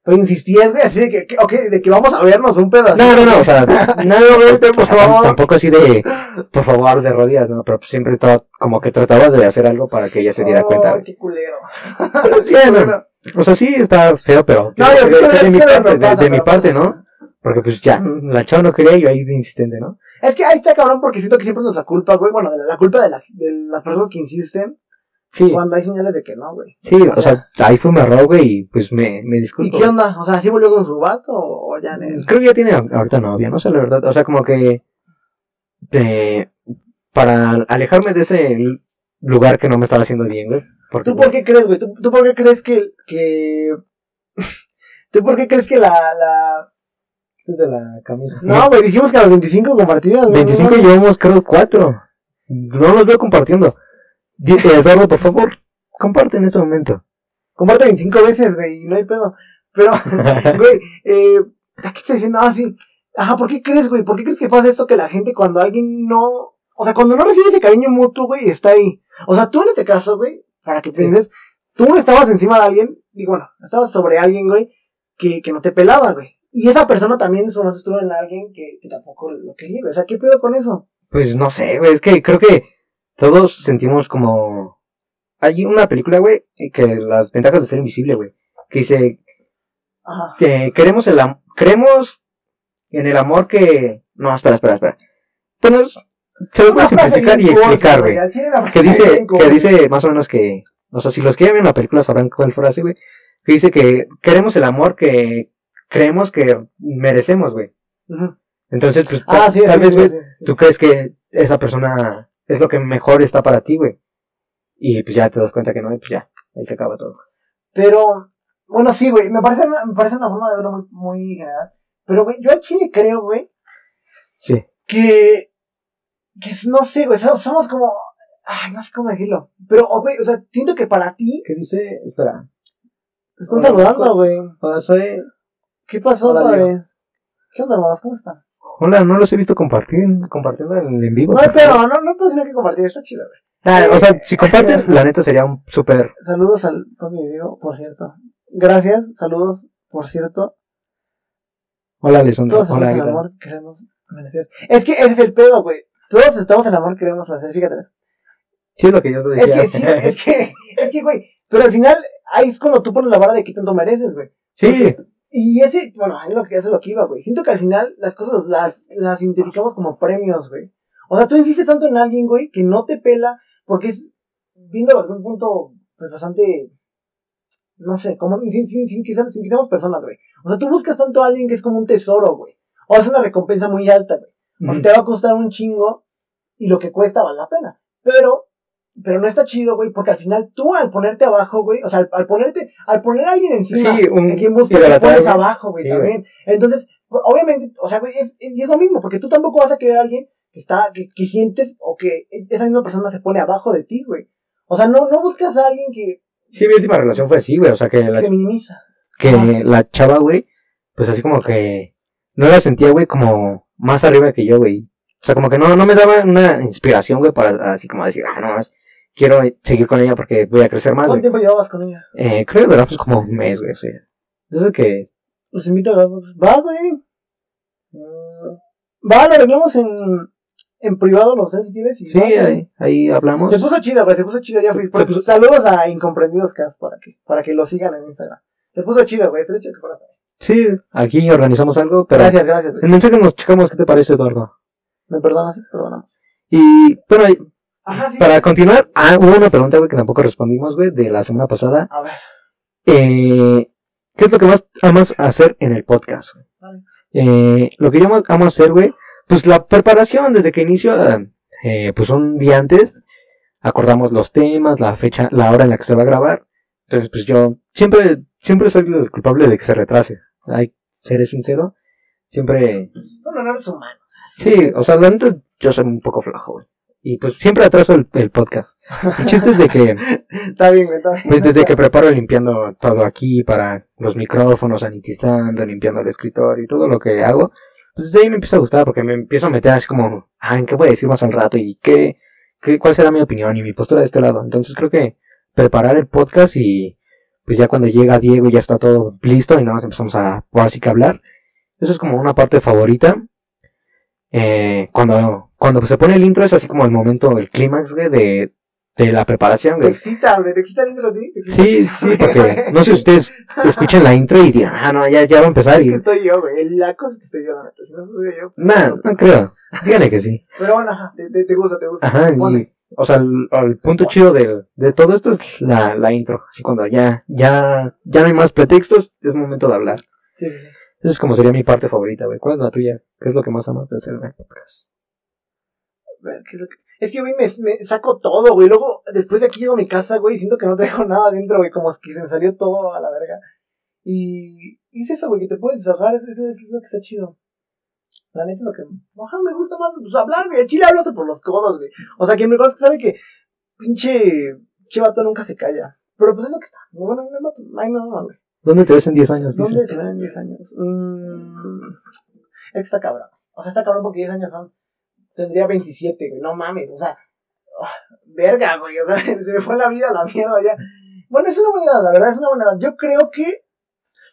Pero insistías, güey, así de que, que, ok, de que vamos a vernos un pedazo. No, no, no, o sea, <laughs> no, güey, por favor. Tampoco así de, por favor, de rodillas, ¿no? Pero pues, siempre estaba, como que trataba de hacer algo para que ella se diera cuenta. Oh, güey. qué culero. <laughs> Pero, sí, Qué no, culero. O sea, sí, está feo, pero No, de, yo mi parte, no de, pasa, de mi pero parte, pasa. ¿no? Porque pues ya, la chava no quería y yo ahí de insistente, ¿no? Es que ahí está cabrón porque siento que siempre es nuestra culpa, güey. Bueno, la culpa de, la, de las personas que insisten Sí, cuando hay señales de que no, güey. sí, o sea, ahí fue un error, güey, y pues me, me ¿Y disculpo. qué onda? O sea, ¿sí volvió con su vato o ya no? Creo que ya tiene ahorita novia, no sé la verdad. O sea, como que eh, para alejarme de ese lugar que no me estaba haciendo bien, güey. Porque, ¿Tú por qué crees, güey? ¿Tú, tú por qué crees que... que... <laughs> ¿Tú por qué crees que la... la... de la camisa. No, güey, dijimos que a las 25 compartidas, güey. 25 no, llevamos, creo, 4. No los veo compartiendo. Eh, Eduardo, por favor, comparte en este momento. Comparte 25 veces, güey, y no hay pedo. Pero, <laughs> güey, eh... ¿A qué estoy diciendo? Ah, sí. Ajá, ¿por qué crees, güey? ¿Por qué crees que pasa esto que la gente cuando alguien no... O sea, cuando no recibe ese cariño mutuo, güey, está ahí. O sea, tú en este caso, güey, para que pienses, tú estabas encima de alguien, y bueno, estabas sobre alguien, güey, que, que no te pelaba, güey. Y esa persona también en su momento estuvo en alguien que, que tampoco lo quería, güey. O sea, ¿qué pedo con eso? Pues no sé, güey, es que creo que todos sentimos como... Hay una película, güey, que las ventajas de ser invisible, güey, que dice Ajá. que queremos el am- creemos en el amor que... No, espera, espera, espera. Bueno, es- se lo voy a Una simplificar y explicar, güey. una Que dice, que dice más o menos que... O sea, si los quieren ver en la película sabrán cuál frase, güey. Que dice que queremos el amor que creemos que merecemos, güey. Entonces, pues, Ah, sí, tal sí, vez, güey, sí. tú crees que esa persona es lo que mejor está para ti, güey. Y pues ya te das cuenta que no, y pues ya, ahí se acaba todo. Pero, bueno, sí, güey, me parece, una- me parece una forma de verlo muy, muy general. Pero, güey, yo al chile creo, güey, Sí. que, que no sé, güey, somos, somos como, ay, no sé cómo decirlo. Pero, güey, o sea, siento que para ti, ¿Qué dice? Espera. están saludando, güey. Hola, soy... ¿Qué pasó, Hola, padre? Diego. ¿Qué onda, hermanos? ¿Cómo están? Hola, no los he visto compartir, compartiendo en, en vivo. No hay pedo, no, no puedo que compartir, está chido, güey. Ah, o sea, si comparten, la neta sería un súper... Saludos al de Diego, por cierto. Gracias, saludos, por cierto. Hola, Alessandro. Todos Hola, el amor que queremos merecer. Es que ese es el pedo, güey. Todos aceptamos el amor que queremos merecer, fíjate. Sí, es lo que yo te Es decía. que sí, es que, es que, güey. Pero al final, ahí es cuando tú pones la vara de qué tanto mereces, güey. sí, Y ese, bueno, es lo que, eso es lo que iba, güey. Siento que al final las cosas las, las identificamos como premios, güey. O sea, tú insistes tanto en alguien, güey, que no te pela, porque es, viéndolo desde un punto, pues bastante, no sé, como, sin, sin, sin, que, seamos- sin que seamos personas, güey. O sea, tú buscas tanto a alguien que es como un tesoro, güey. O es una recompensa muy alta, güey. O sea, te va a costar un chingo y lo que cuesta vale la pena. Pero, pero no está chido, güey, porque al final tú al ponerte abajo, güey, o sea, al, al ponerte, al poner a alguien encima, Sí, un- en quien busca, te pones abajo, güey, Sí, también. Entonces, obviamente, o sea, güey, es, y es lo mismo, porque tú tampoco vas a querer a alguien que está, que, que sientes o que esa misma persona se pone abajo de ti, güey. O sea, no, no buscas a alguien que sí, mi última relación fue así, güey. O sea, que la, se minimiza. que la chava, güey, pues así como que no la sentía, güey, como más arriba que yo, güey. O sea, como que no, no me daba una inspiración, güey, para así como decir, ah, no, más, quiero seguir con ella porque voy a crecer más, ¿Cuánto güey. tiempo llevabas con ella? Eh, creo que duró pues como un mes, güey. Eso que, Los invito a los Va, güey. Mm, Va, lo arreglamos en, en privado, no sé si quieres. y sí, va, ahí, ahí hablamos. Se puso chida, güey, se puso chida ya. Se- por- puso- Saludos a Incomprendidos Cast para que, para que lo sigan en Instagram. Se puso chida, güey, se le el corazón. Sí, aquí organizamos algo, pero Gracias, gracias, güey. el mensaje nos checamos, ¿qué te parece, Eduardo? ¿Me perdonas? Sí, te perdonamos. Y, bueno, Ajá, sí. para continuar, ah, hubo una pregunta, güey, que tampoco respondimos, güey, de la semana pasada. A ver. Eh, ¿Qué es lo que más amas hacer en el podcast? Vale. Eh, lo que yo amo hacer, güey, pues la preparación desde que inicio, eh, pues un día antes, acordamos los temas, la fecha, la hora en la que se va a grabar. Entonces, pues yo siempre, siempre soy el culpable de que se retrase. Hay, seré sincero, siempre, Son honores humanos. sí, o sea, la neta, yo soy un poco flojo, güey. Y pues siempre atraso el, el podcast. El chiste es de que, <laughs> Está bien, está bien. pues desde que preparo limpiando todo aquí para los micrófonos, sanitizando, limpiando el escritorio y todo lo que hago, pues desde ahí me empieza a gustar porque me empiezo a meter así como, ah, ¿en qué voy a decir más al rato? ¿Y qué, qué, cuál será mi opinión y mi postura de este lado? Entonces creo que preparar el podcast y pues ya cuando llega Diego ya está todo listo y nada más empezamos a, ahora sí que hablar. Eso es como una parte favorita. Eh, cuando, cuando se pone el intro es así como el momento, el clímax, güey, de, de la preparación, Te güey. excita, güey, te excita el intro a ti. ¿Te excita? Sí, sí, porque <laughs> no sé si ustedes escuchen la intro y dirán, ah, no, ya, ya va a empezar Es y... que estoy yo, güey. La cosa es que estoy yo, la neta. Si no soy yo. pues, Nah, no creo. Díganle que sí. Pero bueno, ajá, te, te, te gusta, te gusta. Ajá, y, o sea, el, el punto chido de, de todo esto es la, la intro. Así cuando ya, ya, ya no hay más pretextos, es momento de hablar. Sí, sí, sí. Eso es como sería mi parte favorita, güey. ¿Cuál es la tuya? ¿Qué es lo que más amas de hacer es, que- güey, me, saco todo, güey. Luego, después de aquí llego a mi casa, güey, y siento que no tengo <laughs> nada adentro, güey. Como es que se me salió todo a la verga. Y, y es eso, güey, que te puedes desahogar. Eso, es lo que está chido. La neta lo que... Ajá, me gusta más pues, hablar, güey. Chile habla hasta por los codos, güey. O sea, quien me conoce sabe que pinche... Che vato nunca se calla. Pero pues es lo que está. Bueno, no, no, no, no, no, güey. ¿Dónde te ves en 10 años? ¿Dónde se ven en 10 años? Mm, es que está cabrón. O sea, está cabrón porque 10 años son tendría 27, güey, no mames, o sea, ah, verga, güey, o sea, <laughs> se me fue la vida a la mierda ya. Bueno, es una buena edad, la verdad es una buena edad. Yo creo que,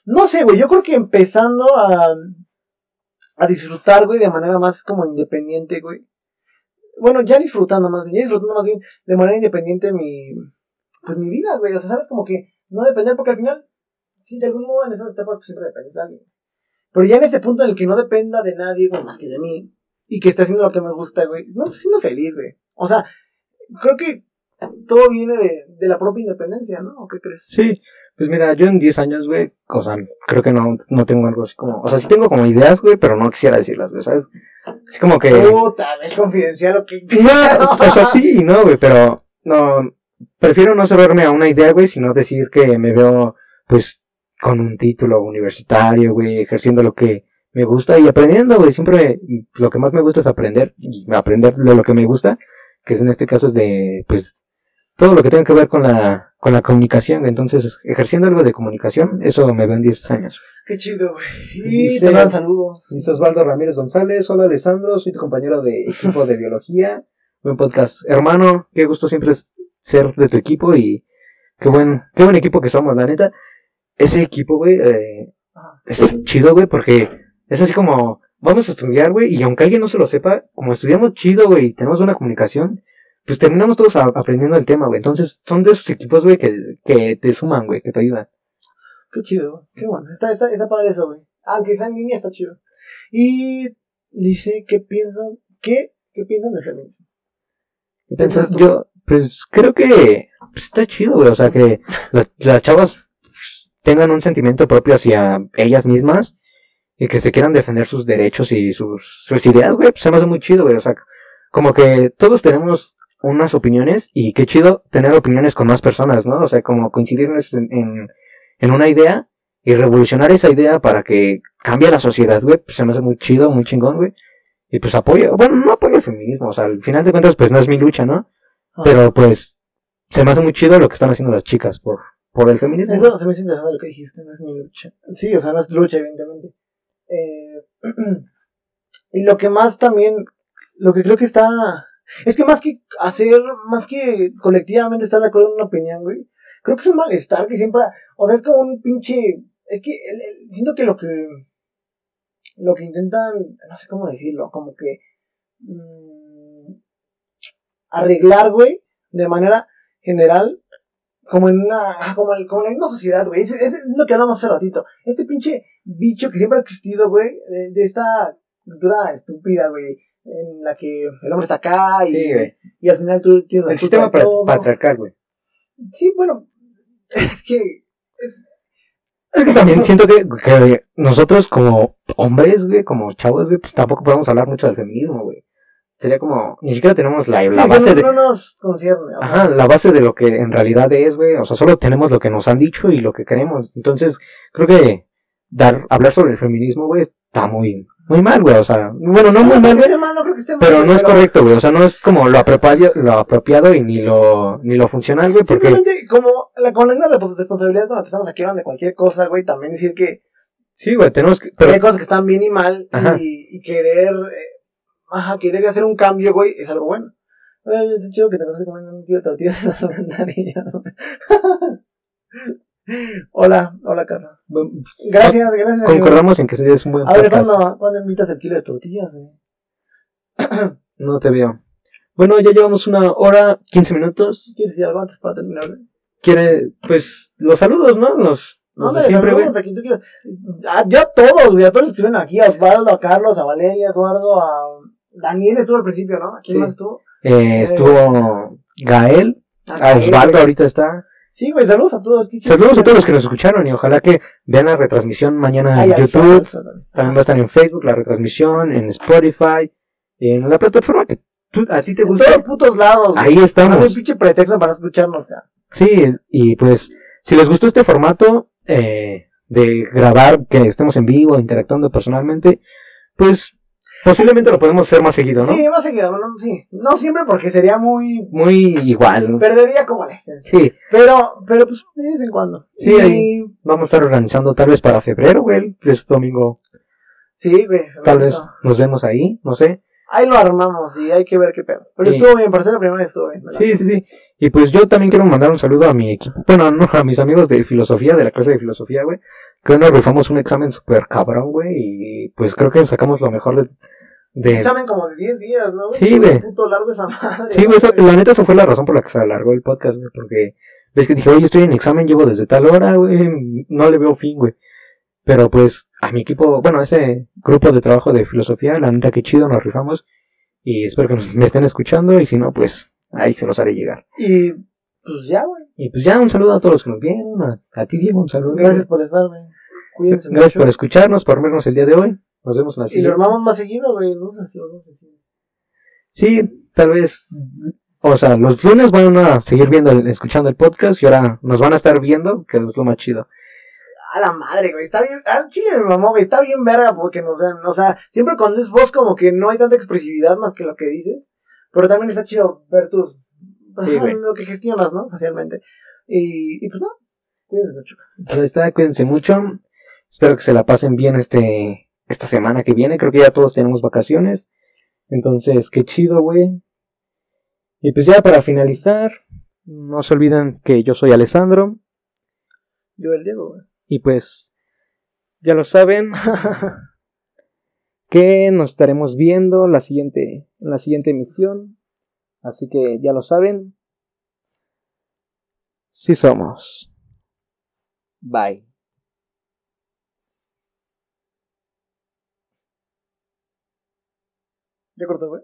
no sé, güey, yo creo que empezando a, a disfrutar, güey, de manera más como independiente, güey. Bueno, ya disfrutando más bien, ya disfrutando más bien de manera independiente mi, pues mi vida, güey, o sea, sabes, como que no depender, porque al final, sí, de algún modo en esas etapas pues, siempre dependes de alguien. Pero ya en ese punto en el que no dependa de nadie, güey, más que de mí, y que esté haciendo lo que me gusta, güey, no, pues siendo feliz, güey. O sea, creo que todo viene de, de la propia independencia, ¿no? ¿O qué crees? Sí, pues mira, yo en 10 años, güey, o sea, creo que no, no tengo algo así como, o sea, sí tengo como ideas, güey, pero no quisiera decirlas, güey, ¿sabes? Es como que... Puta, es confidencial lo que... <laughs> No, o sea, sí, no, güey, pero no, prefiero no cerrarme a una idea, güey, sino decir que me veo, pues, con un título universitario, güey, ejerciendo lo que me gusta y aprendiendo, güey, siempre lo que más me gusta es aprender, y aprender de lo que me gusta, que es en este caso es de, pues, todo lo que tenga que ver con la, con la comunicación, entonces, ejerciendo algo de comunicación, eso me veo en 10 años. Qué chido, güey. Y te dan saludos. Dice Osvaldo Ramírez González, hola Alessandro, soy tu compañero de equipo de biología, buen podcast. Hermano, qué gusto siempre es ser de tu equipo y qué buen, qué buen equipo que somos, la neta. Ese equipo, güey, eh, Ah, está chido, güey, porque es así como, vamos a estudiar, güey, y aunque alguien no se lo sepa, como estudiamos chido, güey, y tenemos buena comunicación, pues terminamos todos aprendiendo el tema, güey. Entonces, son de esos equipos, güey, que, que te suman, güey, que te ayudan. Qué chido. Qué bueno. Está, está, está padre eso, güey. Aunque sea en línea, está chido. Y dice, ¿qué piensan? ¿Qué? ¿Qué piensan del feminismo? ¿Qué piensas? tú? Yo, pues creo que pues, está chido, güey. O sea, que las, las chavas tengan un sentimiento propio hacia ellas mismas y que se quieran defender sus derechos y sus, sus ideas, güey. Pues se me hace muy chido, güey. O sea, como que todos tenemos unas opiniones y qué chido tener opiniones con más personas, ¿no? O sea, como coincidir en, en, en una idea y revolucionar esa idea para que cambie la sociedad, güey. Pues se me hace muy chido, muy chingón, güey. Y pues apoyo, bueno, no apoyo el feminismo, o sea, al final de cuentas, pues no es mi lucha, ¿no? Ah. Pero pues se me hace muy chido lo que están haciendo las chicas por, por el feminismo. Eso se me hizo interesante lo que dijiste, no es mi lucha. Sí, o sea, no es lucha, evidentemente. Eh, <clears throat> y lo que más también, lo que creo que está, es que más que hacer, más que colectivamente estar de acuerdo en una opinión, güey, creo que es un malestar que siempre, o sea, es como un pinche, es que siento que lo que, lo que intentan, no sé cómo decirlo, como que mm, arreglar, güey, de manera general, como en una, ah, como, en- como en una sociedad, güey. Ese Es, lo que hablamos hace ratito. Este pinche bicho que siempre ha existido, güey, de, de esta cultura estúpida, güey, en la que el hombre está acá y, Sí, y al final tú tienes la El sistema de pa- todo. patriarcal, güey. Sí, bueno, <laughs> es que es, Es que también siento que, que nosotros como hombres, güey, como chavos, güey, pues tampoco podemos hablar mucho del feminismo, güey. Sería como, ni siquiera tenemos la, la sí, base no, de... no nos concierne. Ajá, la base de lo que en realidad es, güey. O sea, solo tenemos lo que nos han dicho y lo que queremos. Entonces, creo que dar, hablar sobre el feminismo, güey, está muy, muy mal, güey. O sea, bueno, no muy mal, que güey, esté mal, no creo que esté mal, pero no es correcto, güey. O sea, no es como lo apropiado, lo apropiado y ni lo, ni lo funcional, güey, porque... Simplemente, como la, con la respons- responsabilidad con la que estamos aquí hablando de cualquier cosa, güey, también decir que Sí, güey, tenemos que... que Pero, hay cosas que están bien y mal Ajá. y, y querer, eh, ajá, querer hacer un cambio, güey, es algo bueno. Oye, es chido que te vas comiendo un kilo de tortillas en la ventanilla, ¿no? <laughs> Hola, hola, Carla. bueno, Gracias, gracias. concordamos en que es un buen A ver. ¿cuándo, ¿cuándo invitas el kilo de tortillas? <clears throat> No te veo. Bueno, ya llevamos una hora, 15 minutos. ¿Quieres decir algo antes para terminar? Quiere, pues, los saludos, ¿no? Los, los de Ándale, siempre, güey. saludos a quien tú quieras. A, yo a todos, güey, a todos los que estuvieron aquí, a Osvaldo, a Carlos, a Valeria, a Eduardo, a Daniel estuvo al principio, ¿no? ¿A quién Sí. más estuvo? Eh, estuvo Gael, a Gael, Osvaldo ahorita está. Sí, güey, saludos a todos. Saludos a todos los que nos escucharon y ojalá que vean la retransmisión mañana en ay, YouTube. También va a estar en Facebook la retransmisión, en Spotify, en la plataforma que a ti te En gusta. todos putos lados. güey. Ahí No hay estamos. pinche pretexto para escucharnos, ya. Sí, y pues, si les gustó este formato eh, de grabar, que estemos en vivo, interactuando personalmente, pues posiblemente lo podemos hacer más seguido, ¿no? Sí, más seguido, no, sí. No siempre porque sería muy... Muy igual, ¿no? Perdería como la esencia. Sí, Pero, pero pues de vez en cuando. Sí, Y- ahí. vamos a estar organizando tal vez para febrero, güey, este domingo, Sí, güey. tal vez nos vemos ahí, no sé. Ahí lo armamos y hay que ver qué pedo. Pero Sí. estuvo bien, para ser la primera estuvo bien. ¿verdad? Sí, sí, sí. Y pues yo también quiero mandar un saludo a mi equipo. Bueno, no, a mis amigos de filosofía, de la clase de filosofía, güey. Que nos rifamos un examen súper cabrón, güey. Y pues creo que sacamos lo mejor de. De- Examen como de 10 días, ¿no? Sí, güey. puto largo esa madre. Sí, ¿no, güey, la neta, eso fue la razón por la que se alargó el podcast, güey. Porque ves que dije, oye, estoy en examen, llevo desde tal hora, güey. No le veo fin, güey. Pero pues a mi equipo, bueno, a ese grupo de trabajo de filosofía, la neta, que chido, nos rifamos. Y espero que me estén escuchando. Y si no, pues ahí se los haré llegar. Y pues ya, güey. Y pues ya, un saludo a todos los que nos vieron. A, a ti, Diego, un saludo. Gracias por estar, güey. Cuídense Gracias mucho. por escucharnos, por vernos el día de hoy. Nos vemos en la Y lo armamos más seguido, güey. No sé si lo vamos a hacer. Sí, tal vez. O sea, los lunes van a seguir viendo, el- escuchando el podcast y ahora nos van a estar viendo, que es lo más chido. A la madre, güey. Está bien. Ah, chile, mi mamá, güey. Está bien verga porque nos vean. O sea, siempre cuando es voz, como que no hay tanta expresividad más que lo que dices. Pero también está chido ver tus. Sí, ajá, <laughs> güey. lo que gestionas, ¿no? Facialmente. Y, y pues no. Cuídense mucho. Pues ahí está, cuídense mucho. Espero que se la pasen bien este esta semana que viene. Creo que ya todos tenemos vacaciones. Entonces, qué chido, güey. Y pues ya para finalizar, no se olviden que yo soy Alessandro. Yo, el Diego, güey. Y pues, ya lo saben, <laughs> que nos estaremos viendo la siguiente, en la siguiente emisión. Así que ya lo saben. Sí somos. Bye. Ya cortó, güey.